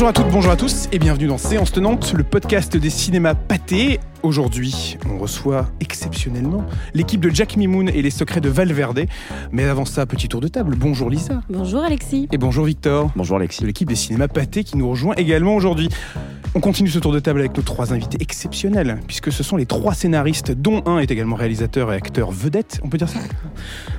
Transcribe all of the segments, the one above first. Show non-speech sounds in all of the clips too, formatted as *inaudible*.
Bonjour à toutes, bonjour à tous et bienvenue dans Séance Tenante, le podcast des cinémas pâtés. Aujourd'hui, on reçoit exceptionnellement l'équipe de Jack Mimoun et les secrets de Valverde. Mais avant ça, petit tour de table. Bonjour Lisa. Bonjour Alexis. Et bonjour Victor. Bonjour Alexis. De l'équipe des cinémas pâtés qui nous rejoint également aujourd'hui. On continue ce tour de table avec nos trois invités exceptionnels, puisque ce sont les trois scénaristes, dont un est également réalisateur et acteur vedette, on peut dire ça?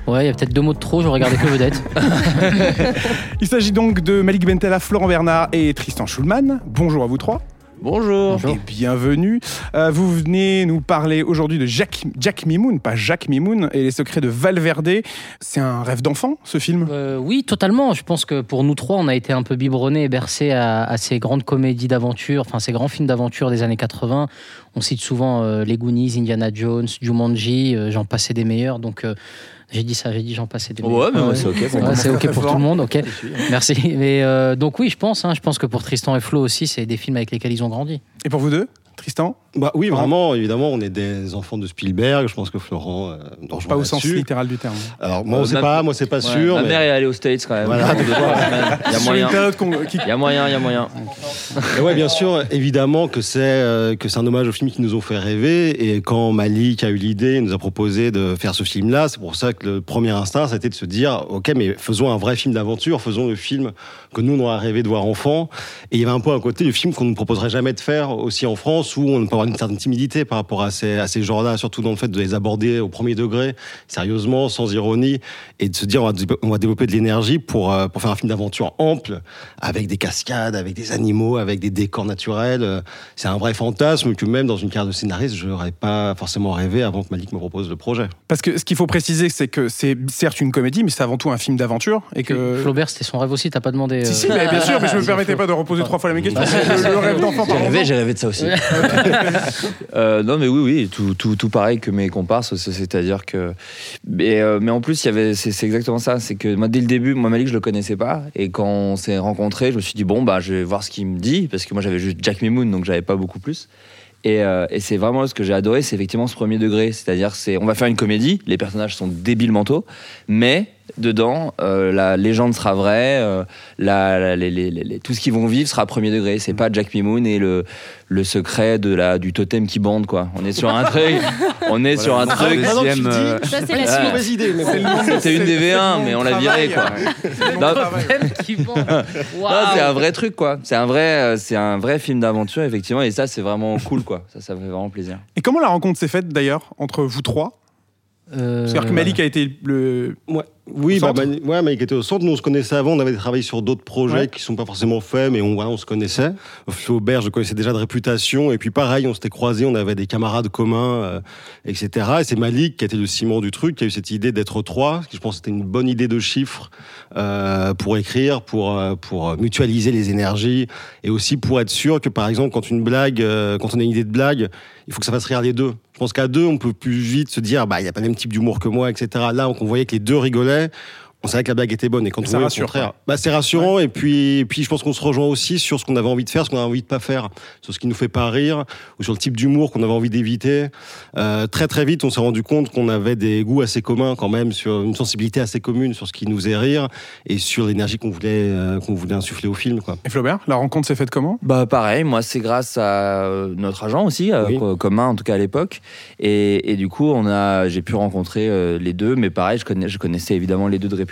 Ouais, il y a peut-être deux mots de trop, je regardais que vedette. *laughs* Il s'agit donc de Malik Bentala, Florent Bernard et Tristan Schulman. Bonjour à vous trois. Bonjour. Et bienvenue. Euh, vous venez nous parler aujourd'hui de Jack, Jack Mimoun, pas Jacques Mimoun, et les secrets de Valverde. C'est un rêve d'enfant, ce film? Euh, oui, totalement. Je pense que pour nous trois, on a été un peu biberonnés et bercés à, à ces grandes comédies d'aventure, enfin ces grands films d'aventure des années 80. On cite souvent euh, Les Goonies, Indiana Jones, Jumanji, euh, j'en passais des meilleurs. Donc euh, j'ai dit ça, j'ai dit j'en passais des. Ouais, mais moi, Ouais. c'est ok pour Ouais, c'est ok pour tout le monde, ok. Merci. Mais euh, donc oui, je pense. hein, je pense que pour Tristan et Flo aussi, c'est des films avec lesquels ils ont grandi. Et pour vous deux Tristan? Bah oui, vraiment, évidemment, on est des enfants de Spielberg. Je pense que Florent euh, nous rejoint Pas au sens littéral du terme. Alors moi, on Euh, sait pas, moi c'est pas Ouais, sûr. Ma mais- mère est allée aux States quand même. Voilà. *laughs* Il y a moyen. Il y a moyen, il y a moyen. Et ouais, bien sûr, évidemment que c'est euh, que c'est un hommage aux films qui nous ont fait rêver. Et quand Malik a eu l'idée, il nous a proposé de faire ce film-là. C'est pour ça que le premier instinct, ça a été de se dire, ok, mais faisons un vrai film d'aventure, faisons le film que nous on aurait rêvé de voir enfant. Et il y avait un peu un côté du film qu'on ne proposerait jamais de faire aussi en France, où on peut avoir une certaine timidité par rapport à ces à ces genres-là, surtout dans le fait de les aborder au premier degré, sérieusement, sans ironie, et de se dire, on va, on va développer de l'énergie pour euh, pour faire un film d'aventure ample, avec des cascades, avec des animaux, avec des décors naturels. Euh, C'est un vrai fantasme que même dans une carrière de scénariste, je n'aurais pas forcément rêvé avant que Malik me propose le projet. Parce que ce qu'il faut préciser, c'est que c'est certes une comédie, mais c'est avant tout un film d'aventure. Et que. Flaubert, c'était son rêve aussi. T'as pas demandé. Si, euh, si, mais bien *laughs* sûr, mais je me permettais pas de reposer trois fois la même question. C'est le, le rêve d'enfant, J'ai rêvé, j'ai rêvé de ça aussi. *laughs* *laughs* Euh, non mais oui oui tout, tout, pareil que mes comparses c'est- c'est-à-dire que mais, euh, mais en plus il y avait c'est c'est exactement ça c'est que moi dès le début moi Malik je le connaissais pas et quand on s'est rencontrés je me suis dit bon bah je vais voir ce qu'il me dit parce que moi j'avais juste Jack Mimoun donc j'avais pas beaucoup plus. Et, euh, et c'est vraiment ce que j'ai adoré c'est effectivement ce premier degré c'est-à-dire c'est on va faire une comédie les personnages sont débiles mentaux mais dedans euh, la légende sera vraie euh, la, la- les- les- les- tout ce qu'ils vont vivre sera premier degré c'est pas Jack Mimoun et le le secret de la du totem qui bande quoi on est sur un truc on est sur un truc Maintenant que tu deuxième, le dis, euh, Ça, c'est Ah. la une suite. mauvaise idée, C'était des c'est le V1, nom mais on l'a travail, viré, quoi. c'est Non. *laughs* Non, un vrai truc quoi c'est un vrai euh, c'est un vrai film d'aventure effectivement et ça c'est vraiment cool quoi ça ça fait vraiment plaisir Et comment la rencontre s'est faite d'ailleurs entre vous trois? Euh, C'est-à-dire que Malik a été le. Ouais. Oui, bah, Mani- ouais, Malik était au centre. Nous, on se connaissait avant. On avait travaillé sur d'autres projets Ouais. qui sont pas forcément faits, mais on, voilà, on se connaissait. Flaubert, je connaissais déjà de réputation. Et puis, pareil, on s'était croisés. On avait des camarades communs, euh, etc. Et c'est Malik qui a été le ciment du truc, qui a eu cette idée d'être trois. Qui, je pense, c'était une bonne idée de chiffres euh, pour écrire, pour euh, pour mutualiser les énergies, et aussi pour être sûr que, par exemple, quand une blague, quand on a une idée de blague, il faut que ça fasse rire les deux. Je pense qu'à deux, on peut plus vite se dire, bah, il y a pas le même type d'humour que moi, etc. Là, on voyait que les deux rigolaient. Okay. On savait que la blague était bonne et quand Et on ça voyait rassure, au contraire, bah, c'est rassurant et puis et puis je pense qu'on se rejoint aussi sur ce qu'on avait envie de faire, ce qu'on a envie de pas faire, sur ce qui nous fait pas rire ou sur le type d'humour qu'on avait envie d'éviter. Euh, très très vite, on s'est rendu compte qu'on avait des goûts assez communs quand même sur une sensibilité assez commune sur ce qui nous faisait rire et sur l'énergie qu'on voulait euh, qu'on voulait insuffler au film quoi. Et Flaubert, la rencontre s'est faite comment? Bah pareil, moi c'est grâce à euh, notre agent aussi, Oui. commun en tout cas à l'époque. Et, et du coup, on a, j'ai pu rencontrer euh, les deux, mais pareil, je, connais, je connaissais évidemment les deux de réputation.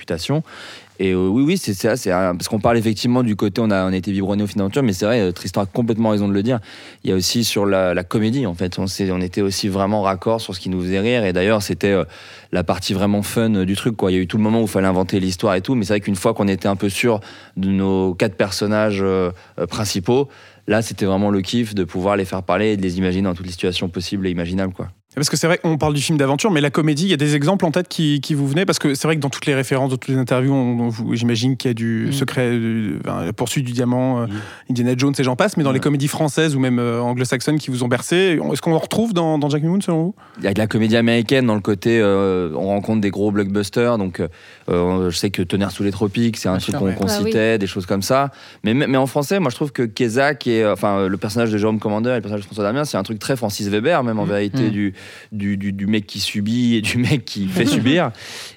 Et euh, oui, oui, c'est ça, c'est un- parce qu'on parle effectivement du côté, on a, on a été biberonné au film d'aventure, mais c'est vrai, euh, Tristan a complètement raison de le dire. Il y a aussi sur la, comédie, en fait, on, on était aussi vraiment raccord sur ce qui nous faisait rire. Et d'ailleurs, c'était euh, la partie vraiment fun euh, du truc, quoi. Il y a eu tout le moment où il fallait inventer l'histoire et tout, mais c'est vrai qu'une fois qu'on était un peu sûr de nos quatre personnages euh, euh, principaux, là, c'était vraiment le kiff de pouvoir les faire parler et de les imaginer dans toutes les situations possibles et imaginables, quoi. Parce que c'est vrai qu'on parle du film d'aventure, mais la comédie, il y a des exemples en tête qui, qui vous venaient Parce que c'est vrai que dans toutes les références, dans toutes les interviews, j'imagine qu'il y a du Mm. secret, euh, enfin, la poursuite du diamant, euh, Mm. Indiana Jones et j'en passe, mais dans les comédies françaises ou même euh, anglo-saxonnes qui vous ont bercé, est-ce qu'on en retrouve dans, dans Jack Mimoun selon vous? Il y a de la comédie américaine dans le côté, euh, on rencontre des gros blockbusters, donc euh, je sais que Tonnerre sous les tropiques, c'est un Bien truc qu'on ouais. Ah oui. citait, des choses comme ça. Mais, mais en français, moi je trouve que est, euh, enfin le personnage de Jérôme Commander et le personnage de François Damien, c'est un truc très Francis Weber, même en Mhm. vérité, Mhm. du, du, du, du mec qui subit et du mec qui fait *laughs* subir.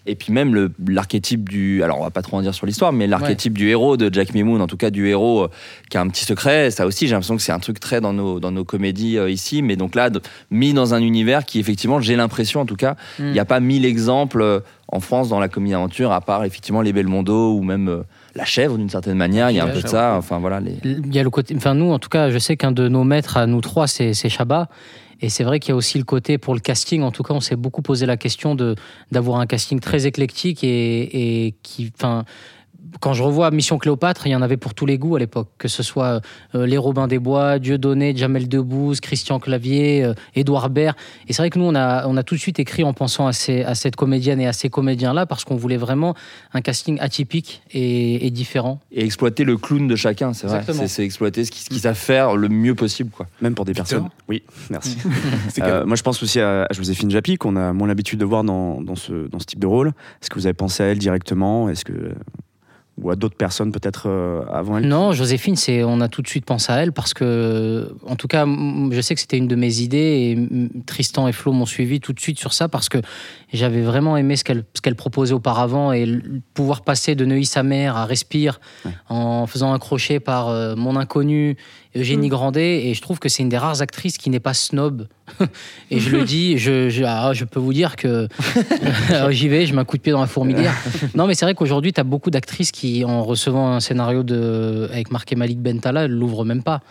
Et puis même l'archétype du. Alors on va pas trop en dire sur l'histoire, mais l'archétype du héros de Jack Mimoun, en tout cas du héros euh, qui a un petit secret, ça aussi j'ai l'impression que c'est un truc très dans nos, dans nos comédies euh, ici, mais donc là, mis dans un univers qui effectivement, j'ai l'impression en tout cas, il n'y a pas mille exemples euh, en France dans la comédie d'aventure, à part effectivement les Belmondo ou même euh, La Chèvre d'une certaine manière, il y a un peu de ça, enfin voilà. Les... Il y a le côté. Enfin, nous, en tout cas, je sais qu'un de nos maîtres à nous trois, c'est Chabat. Et c'est vrai qu'il y a aussi le côté pour le casting. En tout cas, on s'est beaucoup posé la question d'avoir un casting très éclectique et, et qui, enfin. Quand je revois Mission Cléopâtre, il y en avait pour tous les goûts à l'époque, que ce soit euh, les Robins des Bois, Dieudonné, Jamel Debbouze, Christian Clavier, euh, Édouard Baird. Et c'est vrai que nous, on a, on a tout de suite écrit en pensant à, ces, à cette comédienne et à ces comédiens-là, parce qu'on voulait vraiment un casting atypique et, et différent. Et exploiter le clown de chacun, c'est vrai. C'est c'est exploiter ce qu'ils qu'ils savent faire le mieux possible. Quoi. Même pour des personnes. Oui, merci. *laughs* Euh, moi, je pense aussi à, à Joséphine Japy, qu'on a moins l'habitude de voir dans, dans, ce, dans ce type de rôle. Est-ce que vous avez pensé à elle directement? Est-ce que ou à d'autres personnes peut-être euh, avant elle Non, Joséphine, c'est, on a tout de suite pensé à elle parce que, en tout cas, je sais que c'était une de mes idées et Tristan et Flo m'ont suivi tout de suite sur ça parce que j'avais vraiment aimé ce qu'elle, proposait auparavant et pouvoir passer de Neuilly sa mère à Respire en faisant un crochet par euh, Mon Inconnu, Eugénie Grandet et je trouve que c'est une des rares actrices qui n'est pas snob. *laughs* et je le dis, je, je, ah, je peux vous dire que Ah, *laughs* j'y vais, je mets un coup de pied dans la fourmilière. Non, mais c'est vrai qu'aujourd'hui, tu as beaucoup d'actrices qui, en recevant un scénario de, avec marqué Malik Bentala, l'ouvrent même pas.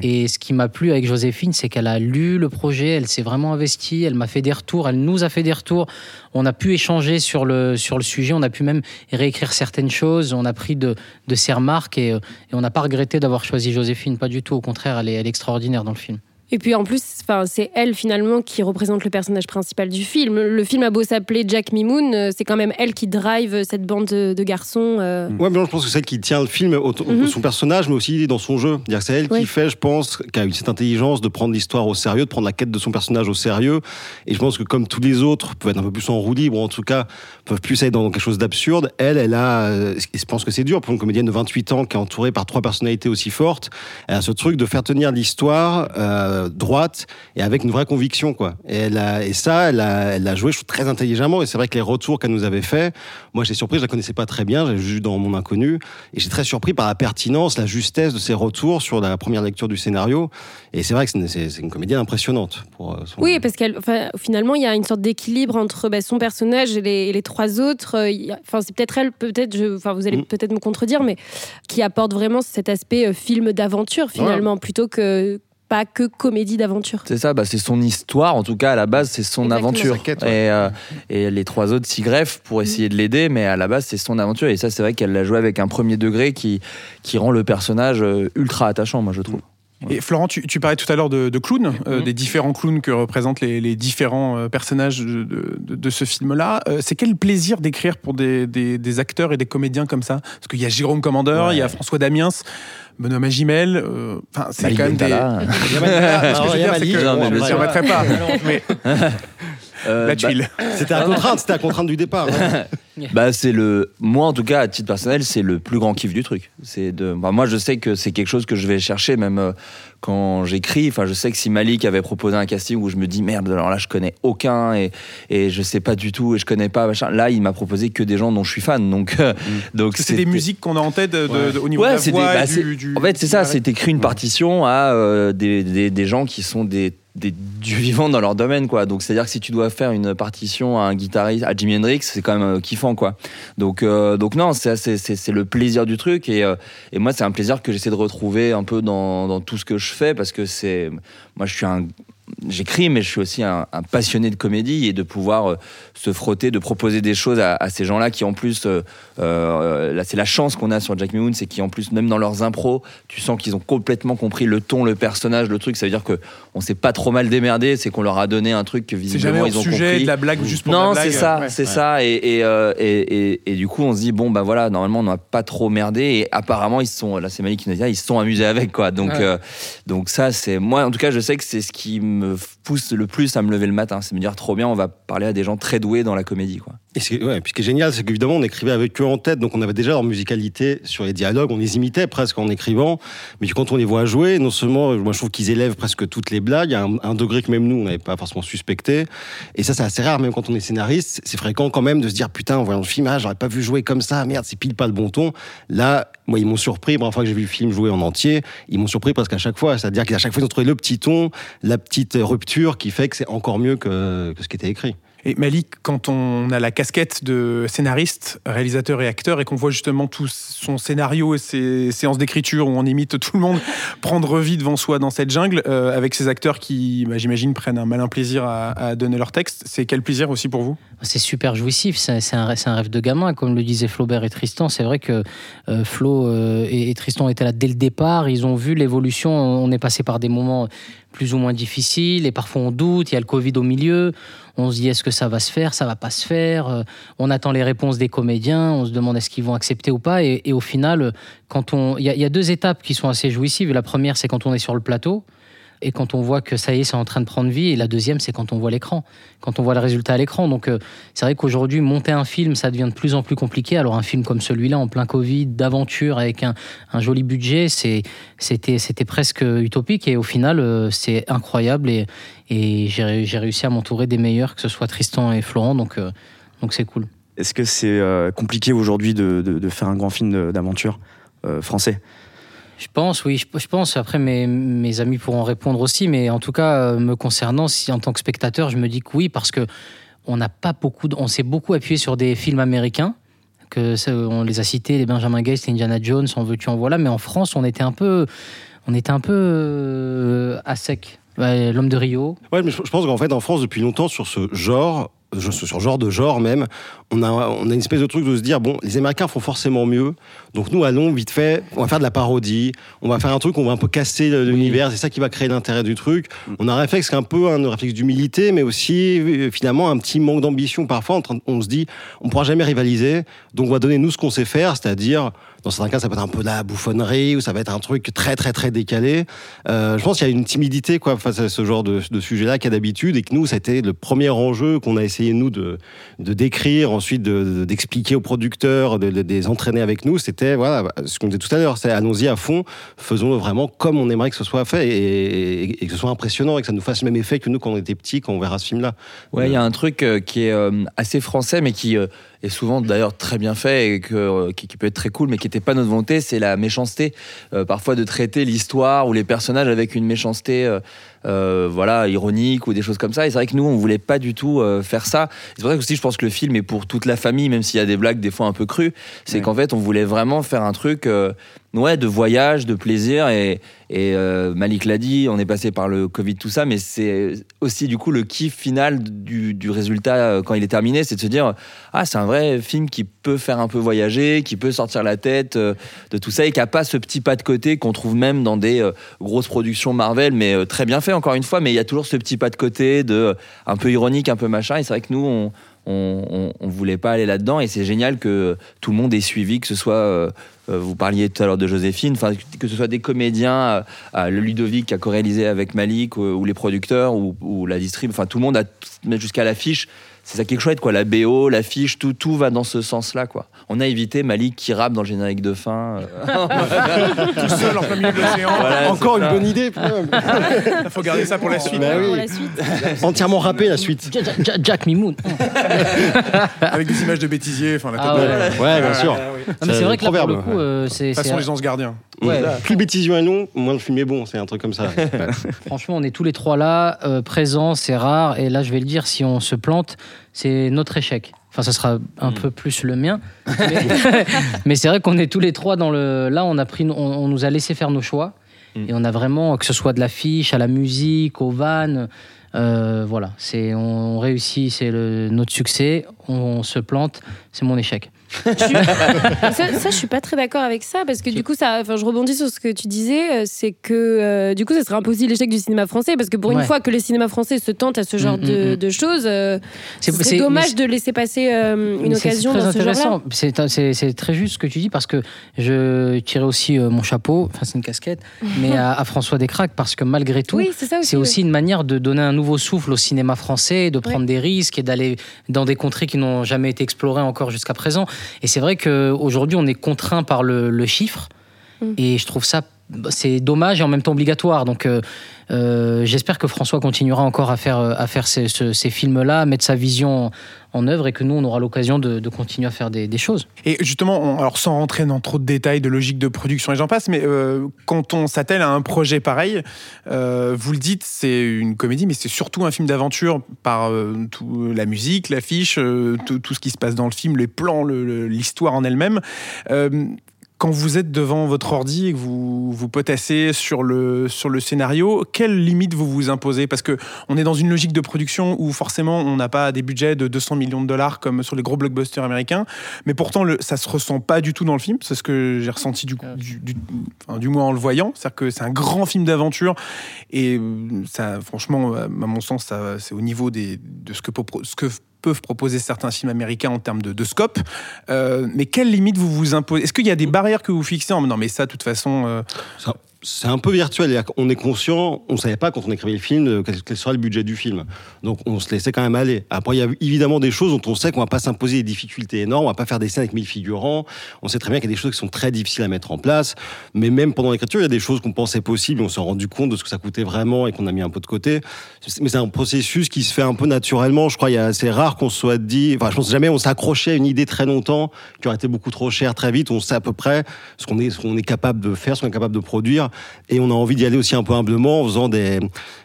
Et ce qui m'a plu avec Joséphine, c'est qu'elle a lu le projet, elle s'est vraiment investie, elle m'a fait des retours, elle nous a fait des retours. On a pu échanger sur le, sur le sujet, on a pu même réécrire certaines choses, on a pris de, de ses remarques et, euh, on n'a pas regretté d'avoir choisi Joséphine, pas du tout. Au contraire, elle est extraordinaire dans le film. Et puis en plus, c'est elle finalement qui représente le personnage principal du film. Le film a beau s'appeler Jack Mimoun, euh, c'est quand même elle qui drive cette bande de, de garçons. euh. Ouais, mais non, je pense que c'est elle qui tient le film de Mhm. son personnage, mais aussi dans son jeu. C'est elle Oui. qui fait, je pense, qui a eu cette intelligence de prendre l'histoire au sérieux, de prendre la quête de son personnage au sérieux. Et je pense que comme tous les autres peuvent être un peu plus en roue libre, ou en tout cas peuvent plus aller dans quelque chose d'absurde, elle, elle a, euh, je pense que c'est dur pour une comédienne de 28 ans qui est entourée par trois personnalités aussi fortes. Elle a ce truc de faire tenir l'histoire euh, droite et avec une vraie conviction, quoi. Et, elle a, et ça, elle a, elle a joué, je trouve, très intelligemment. Et c'est vrai que les retours qu'elle nous avait fait, moi, j'étais surpris, je la connaissais pas très bien, j'ai vu dans mon inconnu, et j'étais très surpris par la pertinence, la justesse de ses retours sur la première lecture du scénario. Et c'est vrai que c'est une, comédienne impressionnante. Pour euh, son- Oui, parce qu'elle, enfin, finalement, il y a une sorte d'équilibre entre bah, son personnage et les, et les trois autres. Euh, a- Enfin, c'est peut-être elle, peut-être, enfin, vous allez Mm. peut-être me contredire, mais qui apporte vraiment cet aspect euh, film d'aventure finalement, plutôt que pas que comédie d'aventure. C'est ça, bah, c'est son histoire, en tout cas à la base c'est son Exactement. aventure. Et, euh, et les trois autres s'y greffent pour essayer de l'aider, mais à la base c'est son aventure. Et ça c'est vrai qu'elle l'a joué avec un premier degré qui, qui rend le personnage euh, ultra attachant, moi je trouve. Et Florent, tu, tu parlais tout à l'heure de, de clowns, euh, Mhm. des différents clowns que représentent les, les différents euh, personnages de, de- de ce film-là. Euh, c'est quel plaisir d'écrire pour des, des- des acteurs et des comédiens comme ça? Parce qu'il y a Jérôme Commandeur, Ouais. il y a François Damiens, Benoît Magimel. euh, Enfin, c'est quand même des. Bentala. *laughs* Je ne sûr. permettrai pas. Mais Euh, la bah, tuile. C'était à contrainte, c'était à contrainte du départ. hein. *laughs* Bah c'est le moi en tout cas à titre personnel c'est le plus grand kiff du truc. C'est de bah, moi je sais que c'est quelque chose que je vais chercher même euh, quand j'écris. Enfin je sais que si Malik avait proposé un casting où je me dis merde alors là je connais aucun et et je sais pas du tout et je connais pas machin. Là il m'a proposé que des gens dont je suis fan donc euh, *laughs* donc C'est des musiques qu'on a en tête de- de- de- au niveau Ouais, de la des- voix. bah, du, du- En fait, c'est ça, c'est écrit une partition à euh, des, des, des gens qui sont des, des dieux vivants dans leur domaine, quoi. Donc, c'est-à-dire que si tu dois faire une partition à un guitariste, à Jimi Hendrix, c'est quand même euh, kiffant, quoi. Donc, euh, donc non, c'est c'est- c'est- c'est le plaisir du truc. Et, euh, et moi, c'est un plaisir que j'essaie de retrouver un peu dans, dans tout ce que je fais parce que c'est. Moi, je suis un. J'écris, mais je suis aussi un, passionné de comédie et de pouvoir se frotter, de proposer des choses à, à ces gens-là qui, en plus, c'est la chance qu'on a sur Jack Moon, c'est qu'en plus, même dans leurs impros, tu sens qu'ils ont complètement compris le ton, le personnage, le truc. Ça veut dire que on s'est pas trop mal démerdé, c'est qu'on leur a donné un truc que visiblement ils ont sujet compris. de la blague juste pour Non, la blague. c'est ça, Ouais. c'est ça. Et, et, euh, et, et- et du coup, on se dit bon, bah voilà, normalement, on n'a pas trop merdé. Et apparemment, ils sont, là, c'est Malik qui nous dit, ah, ils se sont amusés avec quoi. Donc, Ouais. euh, donc ça, c'est moi, en tout cas, je sais que c'est ce qui me pousse le plus à me lever le matin. C'est me dire trop bien, on va parler à des gens très doués dans la comédie. Quoi. Et ce qui est- ouais, puis ce qui est génial, c'est qu'évidemment, on écrivait avec eux en tête, donc on avait déjà leur musicalité sur les dialogues, on les imitait presque en écrivant, mais quand on les voit jouer, non seulement, moi je trouve qu'ils élèvent presque toutes les blagues, a un, un degré que même nous, on n'avait pas forcément suspecté, et ça c'est assez rare, même quand on est scénariste, c'est fréquent quand même de se dire, putain, en voyant le film, ah, j'aurais pas vu jouer comme ça, merde, c'est pile pas le bon ton. Là, moi, ils m'ont surpris, la fois que j'ai vu le film jouer en entier, ils m'ont surpris presque à chaque fois, c'est-à-dire qu'à chaque fois, ils ont trouvé le petit ton, la petite rupture qui fait que c'est encore mieux que ce qui était écrit. Et Malik, quand on a la casquette de scénariste, réalisateur et acteur, et qu'on voit justement tout son scénario et ses séances d'écriture où on imite tout le monde *laughs* prendre vie devant soi dans cette jungle, euh, avec ces acteurs qui, bah, j'imagine, prennent un malin plaisir à, donner leur texte, c'est quel plaisir aussi pour vous? C'est super jouissif, c'est c'est un, c'est un rêve de gamin, comme le disaient Flaubert et Tristan. C'est vrai que euh, Flo euh, et, et Tristan étaient là dès le départ, ils ont vu l'évolution, on est passé par des moments plus ou moins difficiles, et parfois on doute, il y a le Covid au milieu, on se dit est-ce que ça va se faire, ça va pas se faire, euh, on attend les réponses des comédiens, on se demande est-ce qu'ils vont accepter ou pas, et, au final, euh, quand on, il y, y a deux étapes qui sont assez jouissives, la première c'est quand on est sur le plateau, et quand on voit que ça y est, c'est en train de prendre vie. Et la deuxième, c'est quand on voit l'écran, quand on voit le résultat à l'écran. Donc, euh, c'est vrai qu'aujourd'hui, monter un film, ça devient de plus en plus compliqué. Alors, un film comme celui-là, en plein Covid, d'aventure, avec un, joli budget, c'était presque utopique. Et au final, euh, c'est incroyable. Et, j'ai ré- j'ai réussi à m'entourer des meilleurs, que ce soit Tristan et Florent. Donc, euh, c'est cool. Est-ce que c'est compliqué aujourd'hui de, faire un grand film d'aventure français? Je pense, oui, je, pense. Après, mes, amis pourront répondre aussi, mais en tout cas, euh, me concernant, en tant que spectateur, je me dis que oui, parce que on n'a pas beaucoup, on s'est beaucoup appuyé sur des films américains. Que on les a cités, les Benjamin Gates, Indiana Jones, en veux-tu en voilà. Mais en France, on était un peu, on était un peu euh, à sec. L'homme de Rio. Ouais, mais je pense qu'en fait, en France, depuis longtemps, sur ce genre, sur genre de genre même, on a, on a une espèce de truc de se dire, bon, les Américains font forcément mieux, donc nous, allons vite fait, on va faire de la parodie, on va faire un truc, on va un peu casser l'univers, c'est ça qui va créer l'intérêt du truc. On a un réflexe qui est un peu un réflexe d'humilité, mais aussi, euh, finalement, un petit manque d'ambition parfois. De- On se dit, on pourra jamais rivaliser, donc on va donner nous ce qu'on sait faire, c'est-à-dire, dans certains cas, ça peut être un peu de la bouffonnerie, ou ça va être un truc très, très, très décalé. Euh, je pense qu'il y a une timidité quoi, face à ce genre de, de sujet-là qu'il y a d'habitude, et que nous, ça a été le premier enjeu qu'on a essayé, nous, de, de décrire, ensuite de- de- d'expliquer aux producteurs, de, les entraîner avec nous. C'était, voilà, ce qu'on disait tout à l'heure, c'est allons-y à fond, faisons-le vraiment comme on aimerait que ce soit fait, et, et- et que ce soit impressionnant, et que ça nous fasse le même effet que nous quand on était petits, quand on verra ce film-là. Ouais, il y a un truc euh, qui est euh, assez français, mais qui euh, est souvent d'ailleurs très bien fait et que, euh, qui, peut être très cool, mais qui n'était pas notre volonté, c'est la méchanceté. Euh, parfois de traiter l'histoire ou les personnages avec une méchanceté, euh, voilà, ironique ou des choses comme ça. Et c'est vrai que nous, on voulait pas du tout euh, faire ça. C'est pour ça que aussi, je pense que le film est pour toute la famille, même s'il y a des blagues des fois un peu crues. C'est Ouais. qu'en fait, on voulait vraiment faire un truc. euh, Ouais, de voyage, de plaisir et, et euh, Malik l'a dit, on est passé par le Covid, tout ça, mais c'est aussi du coup le kiff final du, du résultat euh, quand il est terminé, c'est de se dire ah c'est un vrai film qui peut faire un peu voyager, qui peut sortir la tête euh, de tout ça et qui a pas ce petit pas de côté qu'on trouve même dans des grosses productions Marvel, mais très bien fait encore une fois, mais il y a toujours ce petit pas de côté de euh, un peu ironique, un peu machin, et c'est vrai que nous on on, voulait pas aller là-dedans et c'est génial que tout le monde ait suivi, que ce soit, euh, euh, vous parliez tout à l'heure de Joséphine, que ce soit des comédiens, le Ludovic qui a co-réalisé avec Malik ou, les producteurs ou, la distrib, enfin tout le monde a même jusqu'à l'affiche. C'est ça qui est chouette quoi, la BO, l'affiche, tout, tout va dans ce sens-là quoi. On a évité Malik qui rappe dans le générique de fin. euh. *laughs* Tout seul en plein milieu de l'océan. Voilà, Encore une ça. bonne idée, Il *laughs* faut garder ça pour la suite. Bah oui. Pour la suite. *laughs* entièrement râpé la suite. Ja- Ja- Ja- Jack Mimoun. Avec des images de bêtisier. Enfin, la Ah ouais. Ouais, bien sûr. Ah, c'est vrai que là, pour le proverbe, coup, euh, c'est. De toute façon, c'est- les anges gardiens. Ouais. Plus bêtisier est long, moins le film est bon, c'est un truc comme ça. Franchement, on est tous les trois là, euh, présents, c'est rare. Et là, je vais le dire, si on se plante, c'est notre échec. Enfin, ça sera un Mm. peu plus le mien. Mais, *laughs* mais c'est vrai qu'on est tous les trois dans le. Là, on, a pris, on, on nous a laissé faire nos choix. Mm. Et on a vraiment, que ce soit de l'affiche, à la musique, aux vannes. euh, voilà, c'est on réussit, c'est notre succès. On, se plante, c'est mon échec. *laughs* Ça, ça, je suis pas très d'accord avec ça parce que du coup, ça, enfin, je rebondis sur ce que tu disais, euh, c'est que euh, du coup, ça serait un peu aussi l'échec du cinéma français parce que pour Ouais. une fois que le cinéma français se tente à ce genre Mm, de, mm, mm. de choses, euh, C'est- dommage de laisser passer euh, une occasion dans ce intéressant. C'est- très juste ce que tu dis parce que je tirais aussi mon chapeau, enfin c'est une casquette, mais à, à François Descraques parce que malgré tout, Oui, c'est aussi. ouais. une manière de donner un nouveau souffle au cinéma français, de prendre Ouais. des risques et d'aller dans des contrées qui n'ont jamais été explorées encore jusqu'à présent. Et c'est vrai qu'aujourd'hui, on est contraint par le, le chiffre. Mm. Et je trouve ça, c'est dommage et en même temps obligatoire. Donc, euh, euh, j'espère que François continuera encore à faire, à faire ces, ce- ces films-là, mettre sa vision en œuvre et que nous, on aura l'occasion de, continuer à faire des, choses. Et justement, alors sans rentrer dans trop de détails de logique de production et j'en passe, mais euh, quand on s'attelle à un projet pareil, euh, vous le dites, c'est une comédie, mais c'est surtout un film d'aventure par euh, la musique, l'affiche, euh, tout, ce qui se passe dans le film, les plans, l'histoire en elle-même. Quand vous êtes devant votre ordi et que vous vous potassez sur le, sur le scénario, quelles limites vous vous imposez? Parce que on est dans une logique de production où forcément on n'a pas des budgets de 200 millions de dollars comme sur les gros blockbusters américains, mais pourtant le, ça se ressent pas du tout dans le film. C'est ce que j'ai ressenti du, coup- du, du, enfin, du moins en le voyant. C'est-à-dire que c'est un grand film d'aventure et euh, ça, franchement, à mon sens, ça, c'est au niveau des, de ce que, ce que peuvent proposer certains films américains en termes de, de scope. Euh, mais quelles limites vous vous imposez? Est-ce qu'il y a des barrières que vous fixez en non mais ça, de toute façon, euh, Ça- C'est un peu virtuel. Qu'on est conscient, on ne savait pas quand on écrivait le film euh, quel, sera le budget du film. Donc on se laissait quand même aller. Après, il y a évidemment des choses dont on sait qu'on va pas s'imposer des difficultés énormes, on va pas faire des scènes avec mille figurants. On sait très bien qu'il y a des choses qui sont très difficiles à mettre en place. Mais même pendant l'écriture, il y a des choses qu'on pensait possibles, on s'est rendu compte de ce que ça coûtait vraiment et qu'on a mis un peu de côté. Mais c'est un processus qui se fait un peu naturellement. Je crois a c'est rare qu'on se soit dit. Enfin, je pense jamais on s'est accroché à une idée très longtemps qui aurait été beaucoup trop chère très vite. On sait à peu près ce qu'on est, ce qu'on est capable de faire, ce qu'on est capable de produire, et on a envie d'y aller aussi un peu humblement en faisant des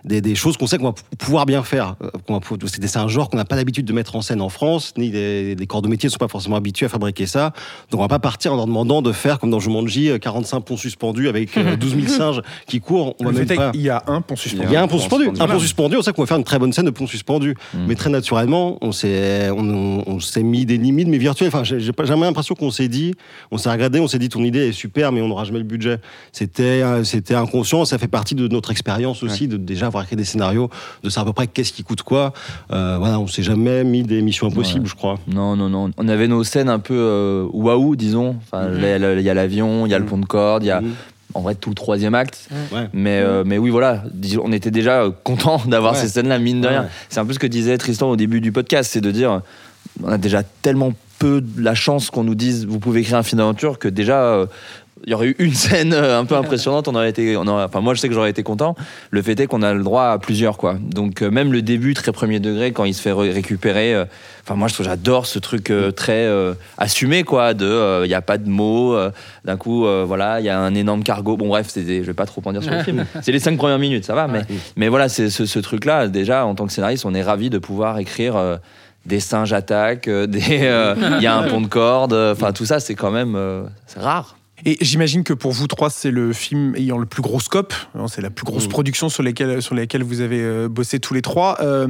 des, des choses qu'on sait qu'on va pouvoir bien faire. Euh, qu'on va pou- C'est c'est un genre qu'on n'a pas l'habitude de mettre en scène en France, ni les, les corps de métier ne sont pas forcément habitués à fabriquer ça. Donc on va pas partir en leur demandant de faire comme dans Jumanji euh, 45 ponts suspendus avec euh, *laughs* 12 000 singes qui courent. On va le même pas. qu'il y a un pont suspendu. Il y a un pont suspendu. Un Voilà. pont suspendu, on sait qu'on va faire une très bonne scène de pont suspendu. Mm. Mais très naturellement, on s'est, on, on- on s'est mis des limites, mais virtuelles. Enfin, j'ai j'ai pas jamais l'impression qu'on s'est dit, on s'est regardé, on s'est dit ton idée est super, mais on n'aura jamais le budget. C'était, c'était inconscient. Ça fait partie de notre expérience aussi, de déjà avoir écrit des scénarios, de savoir à peu près qu'est-ce qui coûte quoi. Euh, voilà, on s'est jamais mis des missions impossibles, Ouais. je crois. Non, non, non. On avait nos scènes un peu euh, waouh, disons. Enfin, Mhm. Il y a l'avion, il y a le Mhm. pont de corde, il y a Mhm. en vrai tout le troisième acte. Ouais. Mais, euh, mais oui, voilà, disons, on était déjà euh, content *laughs* d'avoir Ouais. ces scènes-là, mine de Ouais. rien. C'est un peu ce que disait Tristan au début du podcast, c'est de dire, on a déjà tellement peu de la chance qu'on nous dise, vous pouvez écrire un film d'aventure, que déjà, euh, il y aurait eu une *laughs* scène euh, un peu impressionnante, on aurait été, on aurait- enfin moi je sais que j'aurais été content. Le fait est qu'on a le droit à plusieurs quoi. Donc euh, même le début très premier degré quand il se fait ré- récupérer, euh, enfin moi je trouve j'adore ce truc euh, très assumé quoi. De il y a pas de mots, d'un coup voilà il y a un énorme cargo. Bon bref je vais pas trop en dire sur le film. *laughs* C'est les cinq premières minutes ça va mais mais voilà c'est ce, ce truc là déjà en tant que scénariste on est ravi de pouvoir écrire. des singes attaquent, euh, euh, il y a un pont de corde, euh, enfin tout ça c'est quand même c'est rare. Et j'imagine que pour vous trois, c'est le film ayant le plus gros scope. hein, C'est la plus grosse Mm. production sur lesquelles vous avez euh, bossé tous les trois. euh,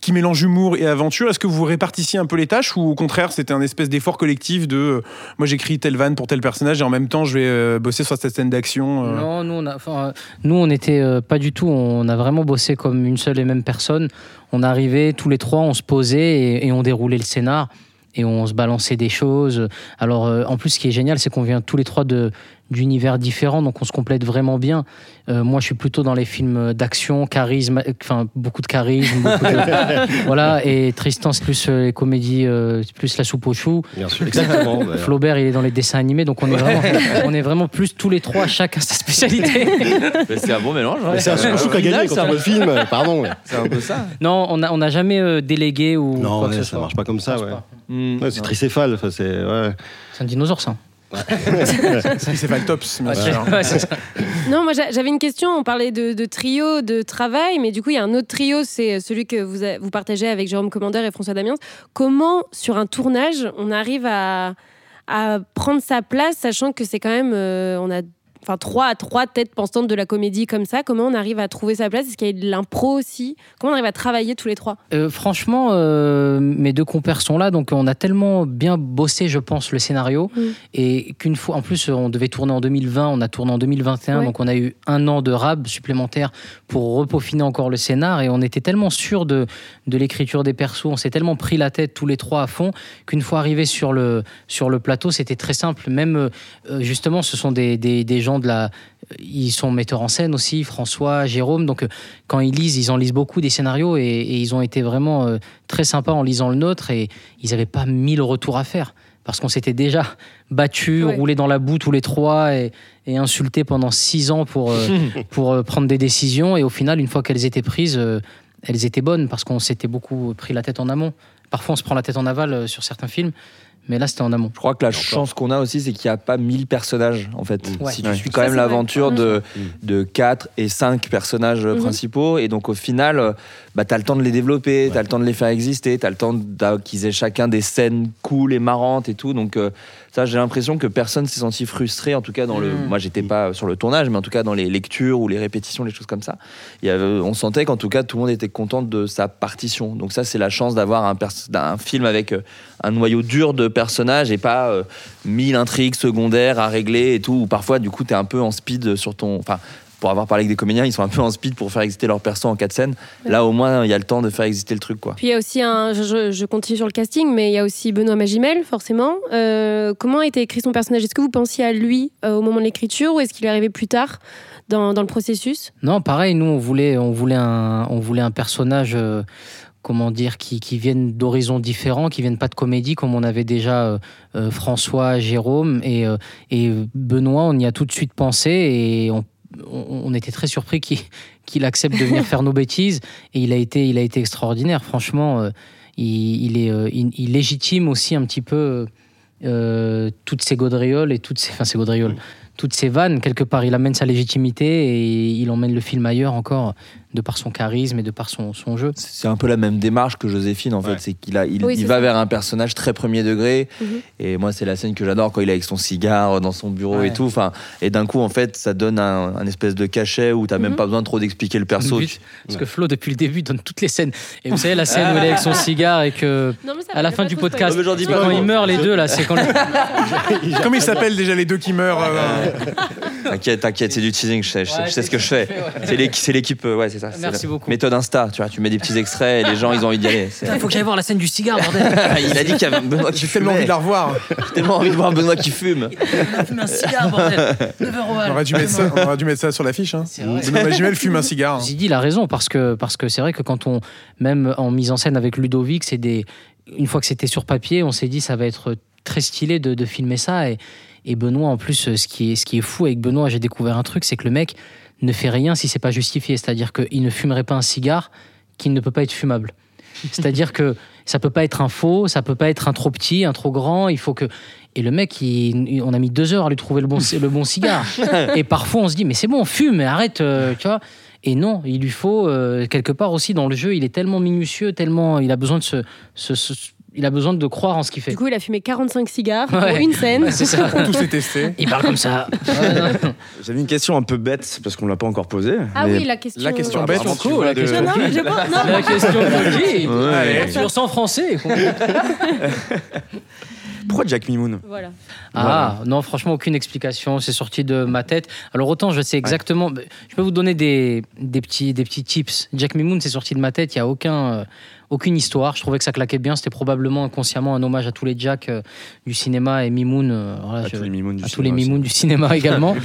qui mélange humour et aventure. Est-ce que vous répartissiez un peu les tâches ou au contraire c'était un espèce d'effort collectif de euh, moi j'écris telle vanne pour tel personnage et en même temps je vais euh, bosser sur cette scène d'action. Non, nous on, a, enfin, nous, on était pas du tout. On a vraiment bossé comme une seule et même personne. On arrivait tous les trois, on se posait et, et on déroulait le scénar et on se balançait des choses. Alors, euh, en plus, ce qui est génial, c'est qu'on vient tous les trois de d'univers différents, donc on se complète vraiment bien. Euh, moi, je suis plutôt dans les films d'action, charisme, enfin beaucoup de charisme, beaucoup de- *laughs* voilà. Et Tristan, c'est plus euh, les comédies, euh, c'est plus la soupe aux choux. Bien sûr, exactement. *laughs* Flaubert, il est dans les dessins animés, donc on est vraiment, *laughs* on est vraiment plus tous les trois, chacun sa spécialité. C'est un bon mélange. ouais. Mais c'est un Euh, chouchou qui a original, gagné quand c'est on un- le film. Pardon. C'est un peu ça. Non, on n'a on a jamais euh, délégué ou Non, quoi que ouais, ce ça soit. marche pas comme ça. Ouais. Mm. Ouais, c'est tricéphale. Enfin, c'est ouais. C'est un dinosaure, ça. *laughs* C'est Valtops, bien Ouais, sûr. ouais, c'est ça. Non, moi j'a- j'avais une question. On parlait de, de trio, de travail, mais du coup, il y a un autre trio, c'est celui que vous, a- vous partagez avec Jérôme Commandeur et François Damiens. Comment, sur un tournage, on arrive à, à prendre sa place, sachant que c'est quand même. euh, on a enfin trois trois têtes pensantes de la comédie comme ça. Comment on arrive à trouver sa place? Est-ce qu'il y a de l'impro aussi? Comment on arrive à travailler tous les trois? Euh, franchement, euh, mes deux compères sont là, donc on a tellement bien bossé, je pense, le scénario, Mm. et qu'une fois, en plus, on devait tourner en 2020, on a tourné en 2021, Ouais. donc on a eu un an de rab supplémentaire pour repeaufiner encore le scénar, et on était tellement sûr de, de l'écriture des persos, on s'est tellement pris la tête tous les trois à fond, qu'une fois arrivé sur le, sur le plateau, c'était très simple. Même, euh, justement, ce sont des, des, des gens de la... Ils sont metteurs en scène aussi, François, Jérôme, donc quand ils lisent, ils en lisent beaucoup des scénarios et, et ils ont été vraiment euh, très sympas en lisant le nôtre et ils n'avaient pas mille retours à faire parce qu'on s'était déjà battu, Ouais. roulé dans la boue tous les trois et, et insulté pendant six ans pour, euh, *laughs* pour euh, prendre des décisions et au final, une fois qu'elles étaient prises, euh, elles étaient bonnes parce qu'on s'était beaucoup pris la tête en amont. Parfois, on se prend la tête en aval sur certains films, mais là, c'était en amont. Je crois que la chance qu'on a aussi, c'est qu'il n'y a pas 1000 personnages, en fait. Ouais. Si tu Ouais. suis Ça, quand même l'aventure de, Mm. de 4 et 5 personnages Mhm. principaux, et donc au final, euh, bah, tu as le temps de les développer, tu as le temps de les faire exister, tu as le temps qu'ils aient chacun des scènes cool et marrantes et tout. Donc, euh, ça, j'ai l'impression que personne s'est senti frustré, en tout cas dans le. Mhm. Moi, j'étais pas sur le tournage, mais en tout cas dans les lectures ou les répétitions, les choses comme ça. Il y avait- on sentait qu'en tout cas, tout le monde était content de sa partition. Donc, ça, c'est la chance d'avoir un, film avec euh, un noyau dur de personnages et pas euh, mille intrigues secondaires à régler et tout. Ou parfois, du coup, tu es un peu en speed sur ton. Enfin, pour avoir parlé avec des comédiens, ils sont un peu en speed pour faire exister leur perso en quatre scènes. Là, au moins, il y a le temps de faire exister le truc, quoi. Puis il y a aussi un, je, je- continue sur le casting, mais il y a aussi Benoît Magimel, forcément. Euh, comment a été écrit son personnage? Est-ce que vous pensiez à lui euh, au moment de l'écriture ou est-ce qu'il est arrivé plus tard dans, dans le processus? Non, pareil, nous, on voulait, on voulait, un, on voulait un personnage, euh, comment dire, qui, qui vienne d'horizons différents, qui vienne pas de comédie, comme on avait déjà euh, François, Jérôme et, euh, et Benoît, on y a tout de suite pensé et on, on, était très surpris qu'il accepte de venir faire nos bêtises et il a été, il a été extraordinaire. Franchement, euh, il, est, euh, il légitime aussi un petit peu euh, toutes ces gaudrioles et toutes ces, enfin, ces gaudrioles, toutes ces vannes. Quelque part, il amène sa légitimité et il emmène le film ailleurs encore de par son charisme et de par son, son jeu. C'est un peu la même démarche que Joséphine, en Ouais. fait. C'est qu'il a, il, Oui, il c'est va ça. vers un personnage très premier degré. Mhm. Et moi, c'est la scène que j'adore quand il est avec son cigare dans son bureau Ouais. et tout. Enfin, et d'un coup, en fait, ça donne un, un espèce de cachet où t'as même Mhm. pas besoin trop d'expliquer le perso. But, Parce que Flo, depuis le début, donne toutes les scènes. Et vous savez, la scène où il est avec son *laughs* cigare et que. Non, mais ça À la fin pas du podcast, Non, quand ils meurent les deux là, c'est quand *laughs* *laughs* Comment ils s'appellent déjà les deux qui meurent euh, T'inquiète, t'inquiète, c'est du teasing, je sais, je sais, Ouais, je sais ce que je c'est fais. ce que je fais, ouais. C'est l'équ- c'est l'équipe, euh, ouais, c'est ça. c'est Merci beaucoup. Méthode Insta, tu vois, tu mets des petits extraits et les gens, ils ont envie d'y aller. C'est- Il faut que j'aille voir la scène du cigare, bordel. *laughs* il a dit qu'il y avait Benoît qui J'ai tellement envie de la revoir. J'ai tellement envie de voir Benoît qui fume. Fume un cigare, bordel. 9 euros. On aurait dû mettre ça, on aurait dû mettre ça sur l'affiche. Hein. C'est. Benoît Magimel fume un cigare. hein. J'ai dit, il a raison, parce que parce que c'est vrai que quand on, même en mise en scène avec Ludovic, c'est des, une fois que c'était sur papier, on s'est dit ça va être très stylé de, de filmer ça. Et, et Benoît, en plus, ce qui est, ce qui est fou avec Benoît, j'ai découvert un truc, c'est que le mec ne fait rien si c'est pas justifié. C'est-à-dire qu'il ne fumerait pas un cigare qui ne peut pas être fumable. *laughs* C'est-à-dire que ça peut pas être un faux, ça peut pas être un trop petit, un trop grand. Il faut que et le mec, il- on a mis deux heures à lui trouver le bon, le bon cigare. *laughs* Et parfois, on se dit, mais c'est bon, fume, arrête, euh, tu vois. Et non, il lui faut euh, quelque part aussi dans le jeu. Il est tellement minutieux, tellement, il a besoin de se, se- se- il a besoin de croire en ce qu'il fait. Du coup, il a fumé 45 cigares pour Ouais. une scène. C'est ça. Tout s'est testé. Il parle comme ça. J'avais une question un peu bête parce qu'on l'a pas encore posée. Ah mais oui, la question. La question Ah, bête. tu cool, vois la de- question. Non, non, pas. Non, La question de. Allez. Sur 100 français. *laughs* Pourquoi Jack Mimoun? Voilà. Ah non, franchement, aucune explication. C'est sorti de ma tête. Alors autant je sais exactement. Je peux vous donner des, des petits des petits tips. Jack Mimoun, c'est sorti de ma tête. Il y a aucun euh, aucune histoire. Je trouvais que ça claquait bien. C'était probablement inconsciemment un hommage à tous les Jack euh, du cinéma et Mimoun. euh, voilà, À je- tous les Mimoun du cinéma aussi. Mimoun du cinéma *laughs* également.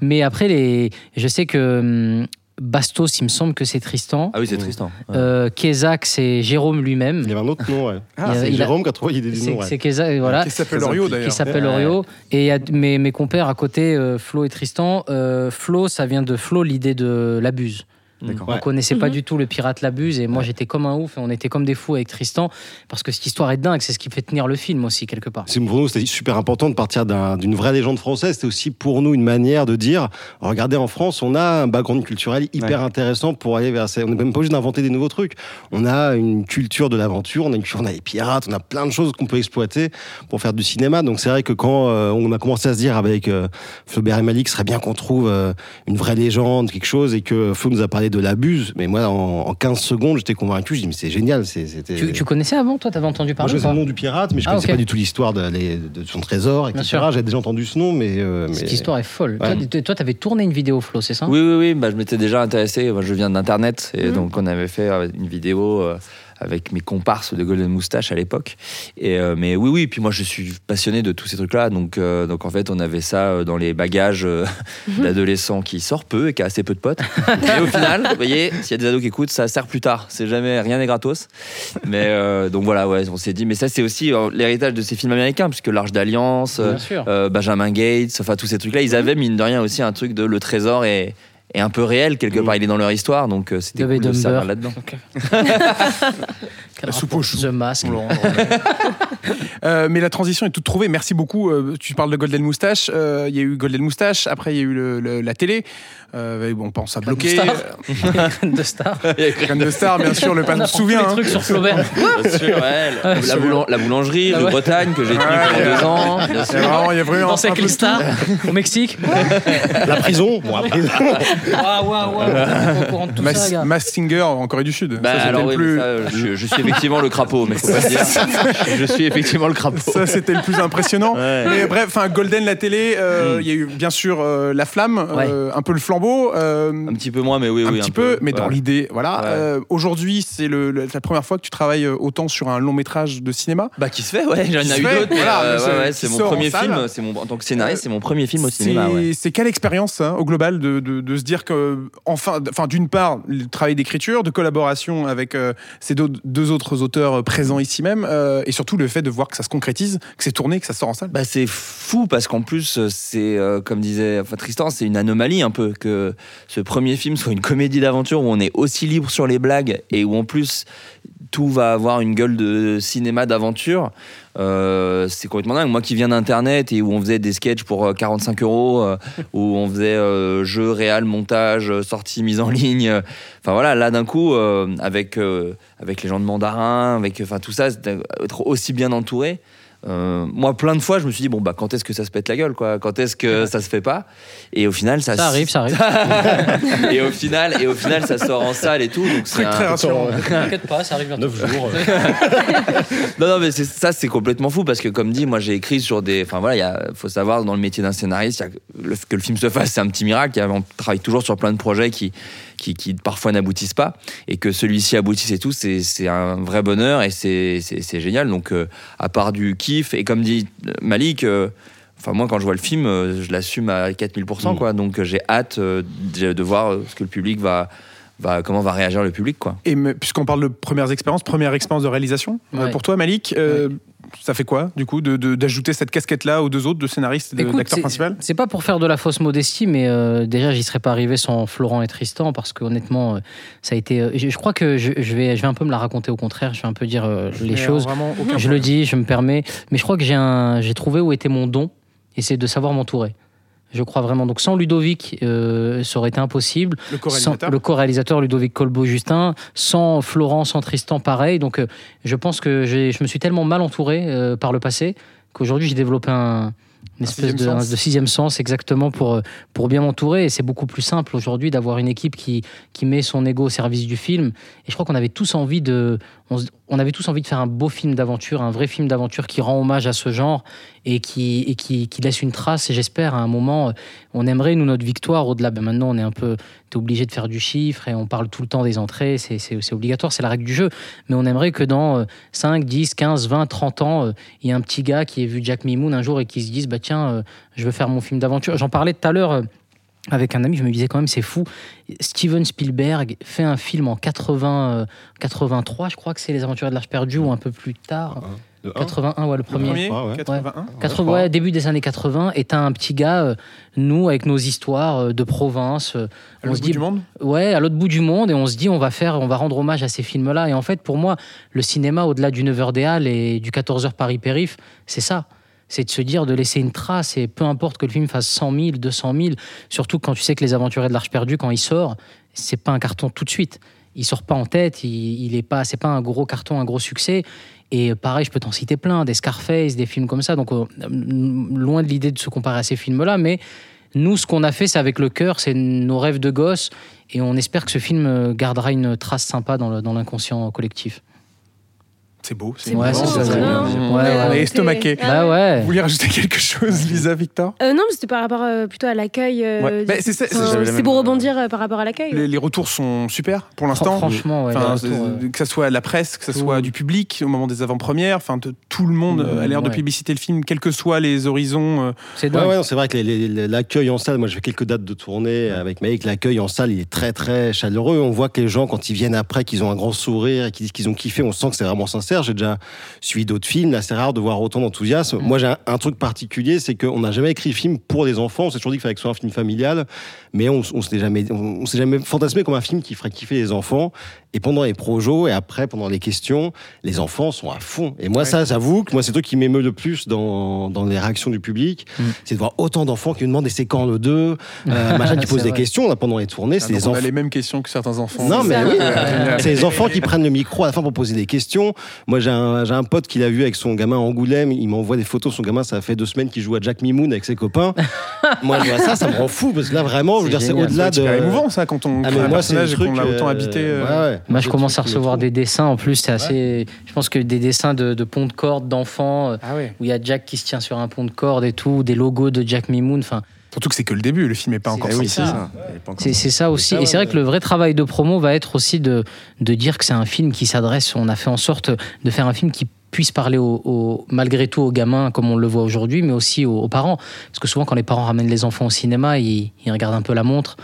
Mais après les, je sais que hum, Bastos, il me semble que c'est Tristan. Ah oui, c'est Tristan. Ouais. Euh, Kézak, c'est Jérôme lui-même. Il y avait un autre nom, ouais. Ah, Il y a- c'est Jérôme qui a trouvé l'idée du C'est nom, ouais. c'est Kézak, voilà. Qui s'appelle Orio qui d'ailleurs. s'appelle Ouais. Orio. Et il y a mes, mes compères à côté, euh, Flo et Tristan. Euh, Flo, ça vient de Flo, l'idée de l'abuse. D'accord. On Ouais. connaissait pas Mhm. du tout le pirate l'abuse et moi j'étais comme un ouf et on était comme des fous avec Tristan parce que cette histoire est dingue, c'est ce qui fait tenir le film aussi quelque part. C'est pour nous, c'était super important de partir d'un- d'une vraie légende française. C'était aussi pour nous une manière de dire, regardez, en France, on a un background culturel hyper intéressant pour aller vers ça. On n'est même pas obligé d'inventer des nouveaux trucs. On a une culture de l'aventure, on a une culture, on a les pirates, on a plein de choses qu'on peut exploiter pour faire du cinéma. Donc c'est vrai que quand euh, on a commencé à se dire avec euh, Flaubert et Malik, ce serait bien qu'on trouve euh, une vraie légende, quelque chose, et que Flo nous a parlé de l'abuse. Mais moi, en, en 15 secondes, j'étais convaincu. Je dis, mais c'est génial. C'était. Tu, tu connaissais avant toi T'avais entendu Moi, parler je ou sais le nom du pirate, mais je Ah, connaissais pas du tout l'histoire de, son trésor, Bien etc. sûr. J'avais déjà entendu ce nom, mais. euh, mais- Cette histoire est folle. Ouais. Toi, t- Toi, t'avais tourné une vidéo Flo, c'est ça? Oui, oui, oui. Bah, je m'étais déjà intéressé. Moi, je viens d'Internet. Et Mhm. donc, on avait fait euh, une vidéo euh, avec mes comparses de Golden Moustache à l'époque. Et, euh, mais oui, oui. Puis moi, je suis passionné de tous ces trucs-là. Donc, euh, donc, en fait, on avait ça euh, dans les bagages euh, *laughs* d'adolescents qui sort peu et qui a assez peu de potes. et au final, vous voyez, s'il y a des ados qui écoutent, ça sert plus tard. C'est jamais, rien n'est gratos. Mais euh, donc voilà, ouais, on s'est dit. Mais ça, c'est aussi euh, l'héritage de ces films américains, puisque l'Arche d'Alliance. euh, Benjamin Gates, enfin tous ces trucs-là, ils avaient mine de rien aussi un truc de le trésor est, est un peu réel quelque part, il est dans leur histoire, donc euh, c'était cool de se servir là-dedans. *laughs* Quel La soupe rapport au chou. The Mask. *laughs* Euh, mais la transition est toute trouvée. Merci beaucoup. Euh, tu parles de Golden Moustache. Euh, Il y a eu Golden Moustache. Après, il y a eu le- le- la télé. Euh, bon, on pense à bloquer. *laughs* De Star. *laughs* De Star, bien sûr. Le pan On se apprend souvient. hein. trucs sur Flaubert. *laughs* Bien sûr, ouais, la, la boulan- la boulangerie Ah de ouais. Bretagne que j'ai tenue Ouais, pendant deux ans. bien Il y a sûr. vraiment, il y a vraiment Danser un avec les stars au Mexique. La prison Bon, après. Waouh, waouh, waouh. On est au courant de tout Mas, ça, gars. Mass Singer en Corée du Sud. Bah, ça, alors oui, plus... ça, je, je suis effectivement le crapaud, mais faut pas dire. Je suis effectivement le crapaud. ça, c'était le plus impressionnant. Ouais. Mais bref, enfin, Golden, la télé, euh, il y a eu bien sûr euh, la flamme, euh, un peu le flambeau. Euh, Un petit peu moins, mais oui, un oui. petit peu, mais dans l'idée, voilà. Ouais. Euh, Aujourd'hui, c'est le, le- la première fois que tu travailles euh, autant sur un long métrage de cinéma. Bah qui se fait, ouais, j'en ai eu d'autres. voilà, ouais, c'est- ouais, mon en premier film, c'est mon en tant que scénariste, c'est mon premier film au C'est cinéma. C'est quelle expérience hein, au global de, de- de se dire que, enfin, enfin d'une part, le travail d'écriture, de collaboration avec ces deux, deux autres auteurs présents ici même, et surtout le fait de voir que ça se concrétise, que c'est tourné, que ça sort en salle. Bah c'est fou parce qu'en plus c'est euh, comme disait enfin, Tristan c'est une anomalie un peu que ce premier film soit une comédie d'aventure où on est aussi libre sur les blagues et où en plus tout va avoir une gueule de cinéma d'aventure Euh, c'est complètement dingue. Moi qui viens d'internet et où on faisait des sketchs pour euh, 45 euros euh, où on faisait euh, jeu réel montage euh, sortie mise en ligne euh, enfin voilà là d'un coup euh, avec euh, avec les gens de mandarin avec enfin tout ça être aussi bien entouré euh, moi, plein de fois, je me suis dit bon bah quand est-ce que ça se pète la gueule quoi? Quand est-ce que ça se fait pas? Et au final, ça, Ça arrive, ça arrive. *laughs* et au final, et au final, ça sort en salle et tout. Donc c'est Très, un- très rassurant. T'inquiète pas, ça arrive bientôt. 9 jours. *laughs* Non, non, mais ça, c'est complètement fou parce que, comme dit, moi, j'ai écrit sur des. Enfin, voilà, il y a- faut savoir, dans le métier d'un scénariste, il y a que le, que le film se fasse, c'est un petit miracle. Il y a- On travaille toujours sur plein de projets qui, qui, qui parfois n'aboutissent pas. Et que celui-ci aboutisse et tout, c'est un vrai bonheur et c'est génial. Donc, euh, à part du kiff, et comme dit Malik, euh, Enfin, moi, quand je vois le film, euh, je l'assume à 4000%, Mm. quoi. Donc, j'ai hâte de, voir ce que le public va, va, comment va réagir le public, quoi. Et puisqu'on parle de premières expériences, première expérience de réalisation, euh, pour toi, Malik, euh, ça fait quoi, du coup, de- de- d'ajouter cette casquette-là aux deux autres, de scénariste et d'acteur c'est- principal C'est pas pour faire de la fausse modestie, mais euh, déjà, j'y serais pas arrivé sans Florent et Tristan, parce que honnêtement, euh, ça a été. euh, je, je crois que je, je vais, je vais un peu me la raconter au contraire, je vais un peu dire euh, les choses. Je le dis, je me permets, mais je crois que j'ai trouvé où était mon don, et c'est de savoir m'entourer. Je crois vraiment. Donc sans Ludovic, euh, ça aurait été impossible. Le co-réalisateur le co-réalisateur Ludovic Colbeau-Justin, sans Florent, sans Tristan, pareil. Donc, euh, je pense que j'ai- je me suis tellement mal entouré euh, par le passé qu'aujourd'hui, j'ai développé un, une espèce sixième de, sens. de sixième sens exactement pour, pour bien m'entourer. Et c'est beaucoup plus simple aujourd'hui d'avoir une équipe qui, qui met son ego au service du film. Et je crois qu'on avait tous envie de, on, avait tous envie de faire un beau film d'aventure, un vrai film d'aventure qui rend hommage à ce genre et qui, laisse une trace. Et j'espère à un moment, euh, on aimerait, nous, notre victoire au-delà. Ben maintenant, on est un peu t'es obligé de faire du chiffre et on parle tout le temps des entrées, c'est- obligatoire, c'est la règle du jeu. Mais on aimerait que dans euh, 5, 10, 15, 20, 30 ans, euh, il y ait un petit gars qui ait vu Jack Mimoun un jour et qui se dise bah tiens, euh, je veux faire mon film d'aventure. J'en parlais tout à l'heure avec un ami, je me disais quand même c'est fou. Steven Spielberg fait un film en 80, euh, 83, je crois que c'est Les Aventures de l'Arche perdue ou un peu plus tard. Un 81, ouais, le Le premier. premier, Ouais, ouais. 81. 80, ouais, début des années 80, et t'as un petit gars, euh, nous, avec nos histoires euh, de province, euh, À on l'autre se bout dit, du monde. ouais, à l'autre bout du monde, et on se dit, on va faire, on va rendre hommage à ces films-là. Et en fait, pour moi, le cinéma, au-delà du 9h des Halles et du 14h Paris-Périph, c'est ça. C'est de se dire, de laisser une trace, et peu importe que le film fasse 100 000, 200 000, surtout quand tu sais que Les Aventuriers de l'Arche perdue, quand il sort, c'est pas un carton tout de suite. Il sort pas en tête, il, il est pas, c'est pas un gros carton, un gros succès. Et pareil, je peux t'en citer plein, des Scarface, des films comme ça. Donc, euh, loin de l'idée de se comparer à ces films-là, mais nous, ce qu'on a fait, c'est avec le cœur, c'est nos rêves de gosse, et on espère que ce film gardera une trace sympa dans l'inconscient collectif. C'est beau. C'est Ouais, beau, c'est ça, c'est bien. bien. On Ouais, est- ouais. on estomaqué. Ah Bah Vous ouais. vouliez rajouter quelque chose, Lisa, Victor? Euh, non, mais c'était par rapport euh, plutôt à l'accueil. euh, Ouais. Bah, c'est ça, même- pour rebondir euh, par rapport à l'accueil. les, les retours sont super pour l'instant. Franchement, ouais, Enfin, retours, que ce soit la presse, que ce tout. soit du public au moment des avant-premières, enfin tout le monde euh, a l'air de Ouais. plébisciter le film, quels que soient les horizons. euh, c'est Ouais, ouais, c'est vrai que l'accueil en salle, moi j'ai fait quelques dates de tournée avec Mike, l'accueil en salle il est très très chaleureux. On voit que les gens quand ils viennent après, qu'ils ont un grand sourire et qu'ils disent qu'ils ont kiffé, on sent que c'est vraiment sincère. J'ai déjà suivi d'autres films, là c'est rare de voir autant d'enthousiasme. Mm. Moi j'ai un, un truc particulier, c'est qu'on n'a jamais écrit film pour les enfants, on s'est toujours dit qu'il fallait que ce soit un film familial, mais on, on s'est jamais, on, on s'est jamais fantasmé comme un film qui ferait kiffer les enfants. Et pendant les projos et après pendant les questions, les enfants sont à fond. Et moi Ouais. ça, j'avoue que moi c'est truc qui m'émeut le plus dans, dans les réactions du public, Mm. c'est de voir autant d'enfants qui nous demandent des c'est quand le 2, euh, *laughs* machin, qui posent des questions là, pendant les tournées. ah, C'est les on a enfants. les mêmes questions que certains enfants. Non, mais oui, c'est les enfants qui prennent le micro à la fin pour poser des questions. Moi, j'ai un, j'ai un pote qui l'a vu avec son gamin à Angoulême. Il m'envoie des photos. Son gamin, ça fait deux semaines qu'il joue à Jack Mimoun avec ses copains. Moi, je vois ça, ça me rend fou parce que là, vraiment, je veux C'est dire, c'est au-delà c'est de. hyper émouvant ça quand on Ah, crée un moi, c'est personnage qu'on l'a autant euh, habité. euh, ouais, ouais. Moi, je commence à recevoir des dessins. En plus, c'est assez. Je pense que des dessins de, de ponts de corde d'enfants, euh, Ah ouais. où il y a Jack qui se tient sur un pont de corde et tout, des logos de Jack Mimoun. Enfin, Surtout que c'est que le début, le film n'est pas C'est- encore oui, sorti. c'est ça. C'est c'est ça aussi. ça, et c'est ouais, vrai que le vrai travail de promo va être aussi de, de dire que c'est un film qui s'adresse. On a fait en sorte de faire un film qui puisse parler malgré tout aux gamins comme on le voit aujourd'hui, mais aussi aux, parents. Parce que souvent, quand les parents ramènent les enfants au cinéma, ils regardent un peu la montre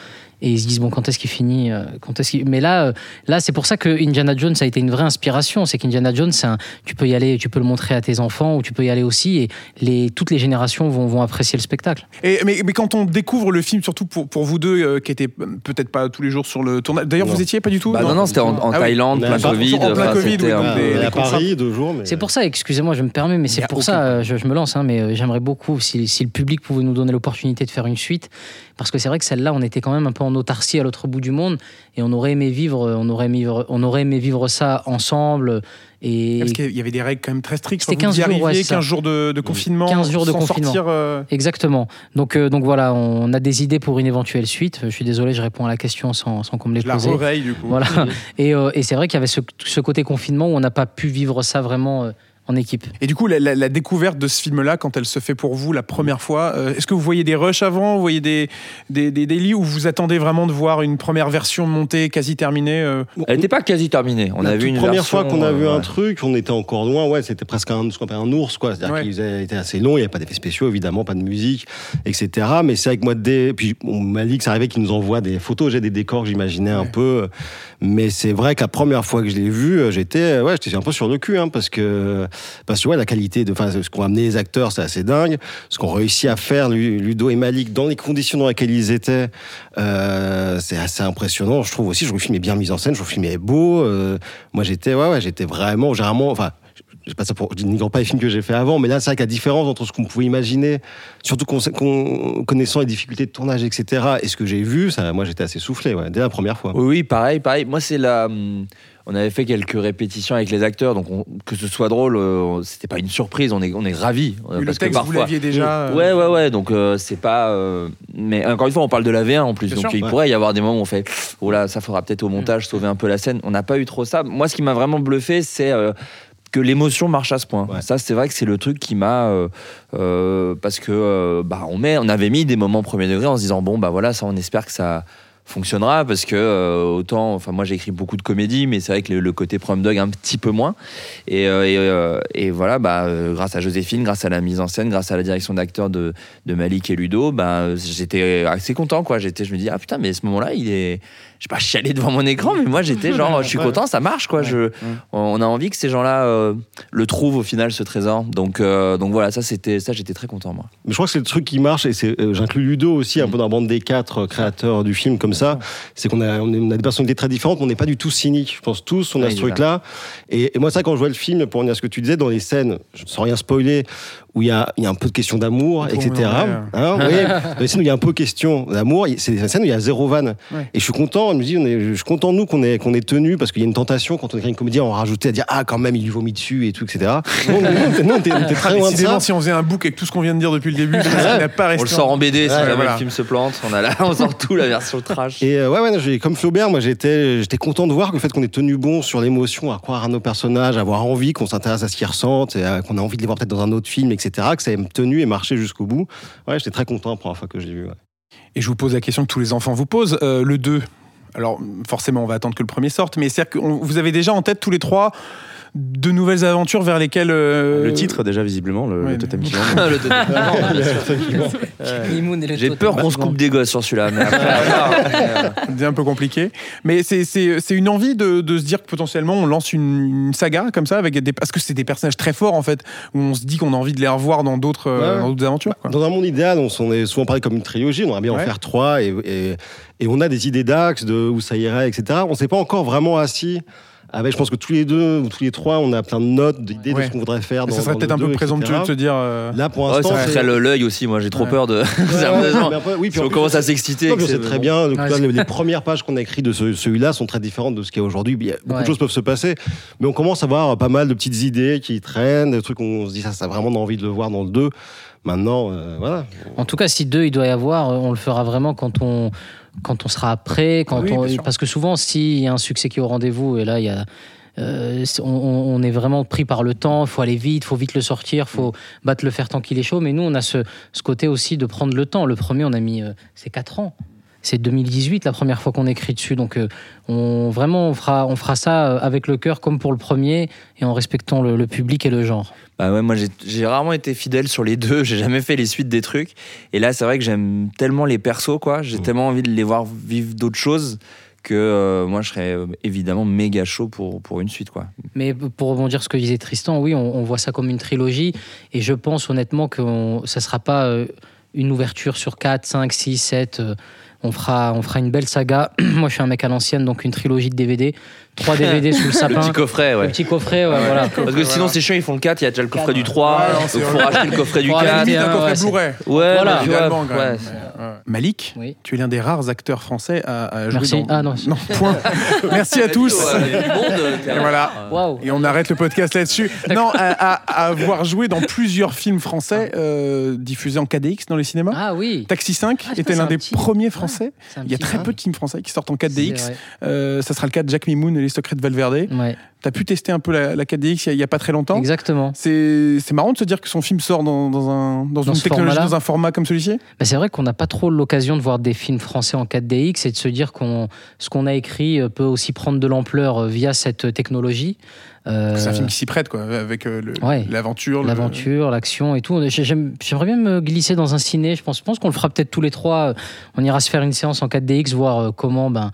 et ils se disent bon quand est-ce qu'il finit euh, quand est-ce qu'il... mais là euh, là c'est pour ça que Indiana Jones a été une vraie inspiration c'est qu'Indiana Jones c'est un- tu peux y aller tu peux le montrer à tes enfants ou tu peux y aller aussi et les toutes les générations vont, vont apprécier le spectacle Et, mais, mais quand on découvre le film, surtout pour, pour vous deux euh, qui étaient peut-être pas tous les jours sur le tournage. D'ailleurs, Non. vous étiez pas du tout? Bah non, non, c'était en, en Ah oui. Thaïlande, Mais plein Covid. en plein enfin, Covid, oui, un- des- des à Paris deux jours. mais- C'est pour ça, excusez-moi, je me permets, mais c'est pour aucun ça, je, je me lance, hein, mais j'aimerais beaucoup si, si le public pouvait nous donner l'opportunité de faire une suite, parce que c'est vrai que celle-là, on était quand même un peu en autarcie à l'autre bout du monde, et on aurait aimé vivre, on aurait aimé vivre, on aurait aimé vivre ça ensemble. Et Parce qu'il y avait des règles quand même très strictes. C'était Enfin, vous 15 y jours, ouais, arriviez, c'est ça. 15 jours de, de confinement. 15 jours de sans confinement. sortir, euh, exactement. Donc, euh, donc voilà, on a des idées pour une éventuelle suite. Je suis désolé, je réponds à la question sans, sans qu'on me les la pose. oreille du coup. Voilà. *laughs* Et, euh, et c'est vrai qu'il y avait ce, ce côté confinement où on n'a pas pu vivre ça vraiment euh, en équipe. Et du coup, la, la- la découverte de ce film-là, quand elle se fait pour vous la première fois, euh, est-ce que vous voyez des rushs avant, vous voyez des, des, des daily, ou vous attendez vraiment de voir une première version montée, quasi terminée euh, Elle n'était pas quasi terminée. On la a vu une première version, fois qu'on a vu euh, un truc, on était encore loin. Ouais, c'était presque un, ce qu'on appelle un ours, quoi. C'est-à-dire Ouais. qu'il était assez long. Il n'y avait pas d'effets spéciaux, évidemment, pas de musique, etc. Mais c'est avec moi dès, puis on m'a dit que ça arrivait qu'il nous envoie des photos. J'ai des décors que j'imaginais un peu. Mais c'est vrai que la première fois que je l'ai vu, euh, j'étais, ouais, j'étais un peu sur le cul, hein, parce que, parce que ouais, la qualité de, ce qu'ont amené les acteurs, c'est assez dingue. Ce qu'ont réussi à faire Lu- Ludo et Malik dans les conditions dans lesquelles ils étaient, euh, c'est assez impressionnant. Je trouve aussi, je trouve le film est bien mis en scène, je trouve le film est beau. euh, moi, j'étais, ouais, ouais, j'étais vraiment, généralement, enfin, je pas ça pour, je n'ignore pas les films que j'ai fait avant, mais là, c'est vrai que la différence entre ce qu'on pouvait imaginer, surtout qu'on- qu'on- connaissant les difficultés de tournage, etc., et ce que j'ai vu, ça, moi, j'étais assez soufflé, ouais, dès la première fois. Oui, oui, pareil, pareil. Moi, c'est la. On avait fait quelques répétitions avec les acteurs, donc on- que ce soit drôle, euh, c'était pas une surprise. On est, on est ravis. euh, Le parce que texte, vous parfois- l'aviez déjà. euh, Ouais, ouais, ouais. Donc euh, c'est pas. euh, Mais encore une fois, on parle de la V1 en plus. Bien donc sûr, il ouais. pourrait y avoir des moments où on fait. Oh là, ça fera peut-être au montage sauver un peu la scène. On n'a pas eu trop ça. Moi, ce qui m'a vraiment bluffé, c'est. Que l'émotion marche à ce point. Ouais. Ça, c'est vrai que c'est le truc qui m'a, euh, euh, parce que euh, bah, on met, on avait mis des moments premier degré en se disant bon bah voilà, ça, on espère que ça fonctionnera parce que autant, enfin moi j'ai écrit beaucoup de comédies, mais c'est vrai que le, le côté prom dog un petit peu moins. Et, et, et voilà, bah, grâce à Joséphine, grâce à la mise en scène, grâce à la direction d'acteurs de, de Malik et Ludo, bah, j'étais assez content. Quoi. J'étais, je me dis, ah putain, mais ce moment-là, il est, je sais pas chialer devant mon écran, mais moi j'étais genre, je suis content, ça marche quoi. Je, on a envie que ces gens-là euh, le trouvent au final ce trésor. Donc, euh, donc voilà, ça c'était, ça j'étais très content moi. Mais je crois que c'est le truc qui marche, et c'est, euh, j'inclus Ludo aussi, un peu dans la bande des quatre créateurs du film comme ça, c'est qu'on a, on a des personnalités très différentes, mais on n'est pas du tout cyniques. Je pense tous, on a Ouais, ce truc-là. Et, et moi, ça, quand je vois le film, pour revenir à ce que tu disais, dans les scènes, sans rien spoiler, où il y a, il y a un peu de question d'amour, etc. Hein, oui, dans les scènes où il y a un peu question d'amour, il- c'est des scènes où il y a zéro vanne. Ouais. Et je suis content, je me dis, on est, je suis content de nous qu'on ait tenu, parce qu'il y a une tentation, quand on écrit une comédie, on rajouter à dire, ah, quand même, il lui vomit dessus et tout, etc. Non, non, on on très loin de ça. si on faisait un book avec tout ce qu'on vient de dire depuis le début, ça n'a pas On resté. le sort en BD si Ouais, jamais voilà. le film se plante. On a là, on sort tout la version trash. Et euh, ouais, ouais, non, comme Flaubert, moi j'étais, j'étais content de voir que le fait qu'on ait tenu bon sur l'émotion, à croire à nos personnages, à avoir envie, qu'on s'intéresse à ce qu'ils ressentent, et qu'on a envie de les voir peut-être dans un autre film, etc., que ça ait tenu et marché jusqu'au bout. Ouais, j'étais très content la première fois que je l'ai vu. Et je vous pose la question que tous les enfants vous posent. euh, le 2, alors forcément, on va attendre que le premier sorte, mais c'est-à-dire que vous avez déjà en tête tous les trois de nouvelles aventures vers lesquelles. euh, Le titre, déjà, visiblement, le, ouais, *laughs* le totem *laughs* le- totem. J'ai peur qu'on se coupe des gosses sur celui-là. *laughs* C'est un peu compliqué. Mais c'est- c'est c'est une envie de, de se dire que potentiellement on lance une, une saga comme ça, avec des, parce que c'est des personnages très forts en fait, où on se dit qu'on a envie de les revoir dans d'autres euh, Ouais. dans d'autres aventures. quoi. Dans un monde idéal, on s'en est souvent parlé comme une trilogie, on aimerait bien Ouais. en faire trois, et, et, et on a des idées d'axe, de où ça irait, etc. On s'est pas encore vraiment assis. Avec, je pense que tous les deux ou tous les trois, on a plein de notes, d'idées Ouais. de ce qu'on voudrait faire. Mais Dans, ça serait peut-être un peu présomptueux de se dire. euh, Là, pour ouais, l'instant, ça c'est- ferait le- l'œil aussi. Moi, j'ai trop Ouais. peur de. Ouais, *laughs* ouais, après, oui, puis Si on plus, commence à s'exciter. C'est très bien. Donc, Ouais, là, c'est- les, les premières pages qu'on a écrites de ce- celui-là sont très différentes de ce qu'il y a aujourd'hui. Beaucoup Ouais. de choses peuvent se passer, mais on commence à avoir pas mal de petites idées qui traînent, des trucs où on se dit ça, ça a vraiment envie de le voir dans le 2. Maintenant, euh, voilà. En tout cas, si deux il doit y avoir, euh, on le fera vraiment quand on quand on sera prêt, quand Oui, on- bien sûr. parce que souvent, s'il y a un succès qui est au rendez-vous, et là, il y a euh, on, on est vraiment pris par le temps, il faut aller vite, il faut vite le sortir, il faut battre le fer tant qu'il est chaud. Mais nous, on a ce, ce côté aussi de prendre le temps. Le premier, on a mis, euh, c'est 4 ans. C'est 2018 la première fois qu'on écrit dessus. Donc, euh, on, vraiment, on fera, on fera ça euh, avec le cœur comme pour le premier et en respectant le, le public et le genre. Bah ouais, moi j'ai- rarement été fidèle sur les deux, *laughs* j'ai jamais fait les suites des trucs. Et là, c'est vrai que j'aime tellement les persos, quoi. J'ai tellement envie de les voir vivre d'autres choses que euh, moi je serais évidemment méga chaud pour, pour une suite, quoi. Mais pour rebondir sur ce que disait Tristan, oui, on, on voit ça comme une trilogie. Et je pense honnêtement que on- ça ne sera pas euh, une ouverture sur 4, 5, 6, 7. euh, on, fera, une belle saga. *clears throat* Moi, je suis un mec à l'ancienne, donc une trilogie de DVD. Trois DVD sous le Le sapin. petit coffret, Le ouais. petit coffret, ouais, voilà. Parce que sinon c'est chiant, ils font le 4, il y a déjà le coffret du 3, Ouais, non, donc c'est faut vrai. racheter le coffret du Faut 4. racheter limite un coffret ouais, c'est- Blu-ray. Ouais, Voilà. bah, Idéalement, quand ouais. même. Ouais. Malik, Oui. tu es l'un des rares acteurs français à, à jouer Merci. dans. Ah non. point. *laughs* Merci à tous. Il euh, Et voilà. Et on arrête le podcast là-dessus. Non, à, à- à avoir joué dans plusieurs films français euh, diffusés en KDX dans les cinémas. Ah oui. Taxi 5 Ah, était l'un des petit- premiers français. C'est un Il y a très peu de films français qui sortent en C'est 4DX. vrai. Euh, ça sera le cas de Jack Mimoun et les secrets de Valverde. Ouais, T'as pu tester un peu la, la 4DX il y a- pas très longtemps. exactement. C'est marrant de se dire que son film sort dans, dans un, dans, Dans une technologie, dans un format comme celui-ci. Bah, c'est vrai qu'on n'a pas trop l'occasion de voir des films français en 4DX et de se dire qu'on ce qu'on a écrit euh, peut aussi prendre de l'ampleur euh, via cette technologie. Euh, C'est un film qui s'y prête, quoi, avec Ouais. l'aventure. le- L'aventure, l'action et tout. J'ai- j'aime- J'aimerais bien me glisser dans un ciné. Je pense, je pense qu'on le fera peut-être tous les trois. On ira se faire une séance en 4DX, voir comment, ben,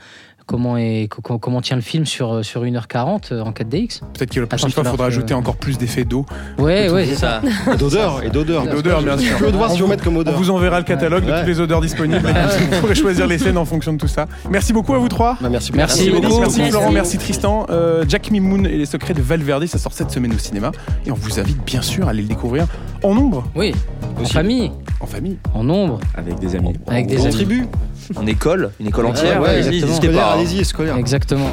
comment, est, co- comment tient le film sur, euh, sur 1h40 euh, en 4DX. Peut-être que la prochaine Attends, fois, il faudra ajouter euh. encore plus d'effets d'eau. Ouais, ouais, C'est ça. Et *laughs* d'odeur, et d'odeur. Et d'odeur, bien sûr. Je veux voir On si vous vous- mettre comme On vous enverra le catalogue de toutes les odeurs disponibles. *laughs* Vous pourrez choisir les scènes en fonction de tout ça. Merci beaucoup à vous trois. Bah, merci Merci Merci, beaucoup. Merci, Merci. Florent, merci Tristan. Euh, Jack Mimoun et les secrets de Valverde, ça sort cette semaine au cinéma. Et on vous invite bien sûr à aller le découvrir en nombre, Oui, en famille, en famille. en nombre, Avec des amis. avec des En amis. tribu. En école, une école entière. ouais, n'hésitez pas. Allez-y, scolaire. Exactement.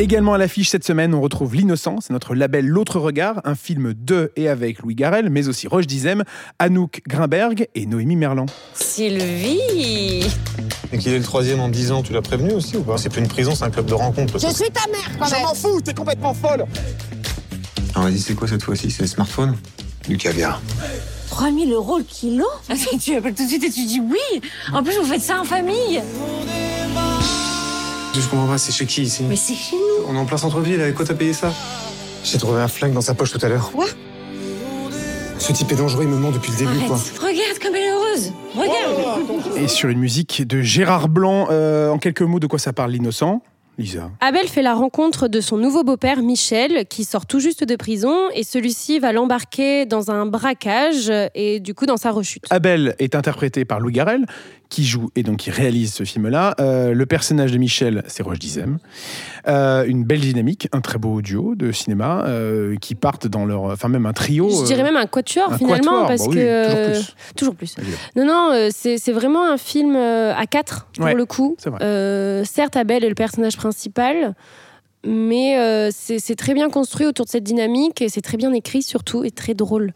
Également à l'affiche cette semaine, on retrouve L'Innocent, c'est notre label L'autre regard, un film de et avec Louis Garrel, mais aussi Roche Dizem, Anouk Grimberg et Noémie Merlan. Sylvie Et qu'il est le troisième en 10 ans, tu l'as prévenu aussi ou pas? C'est plus une prison, c'est un club de rencontre. Je suis ta mère quand même fous, t'es complètement folle Ah, vas-y, c'est quoi cette fois-ci? C'est le smartphone? Du caviar. 3000 euros le kilo? Tu appelles tout de suite et tu dis oui En plus, vous faites ça en famille Je comprends pas, c'est chez qui ici Mais c'est chez nous On est en plein centre-ville, avec quoi t'as payé ça? J'ai trouvé un flingue dans sa poche tout à l'heure. Quoi? Ce type est dangereux, il me ment depuis le début, Arrête. quoi. Regarde comme elle est heureuse. Regarde. Et sur une musique de Gérard Blanc, euh, en quelques mots, de quoi ça parle l'innocent? Lisa. Abel fait la rencontre de son nouveau beau-père Michel, qui sort tout juste de prison, et celui-ci va l'embarquer dans un braquage et du coup dans sa rechute. Abel est interprété par Louis Garrel, qui joue et donc qui réalise ce film-là. Euh, le personnage de Michel, c'est Roche Dizem. Euh, une belle dynamique, un très beau duo de cinéma euh, qui partent dans leur. Enfin, même un trio. Je dirais même un quatuor un finalement, quatuor, parce bah oui, que toujours plus. toujours plus. Évidemment. Non, non, c'est vraiment un film à quatre pour Ouais, le coup. certes, Abel est le personnage principal, mais euh, c'est très bien construit autour de cette dynamique et c'est très bien écrit surtout et très drôle.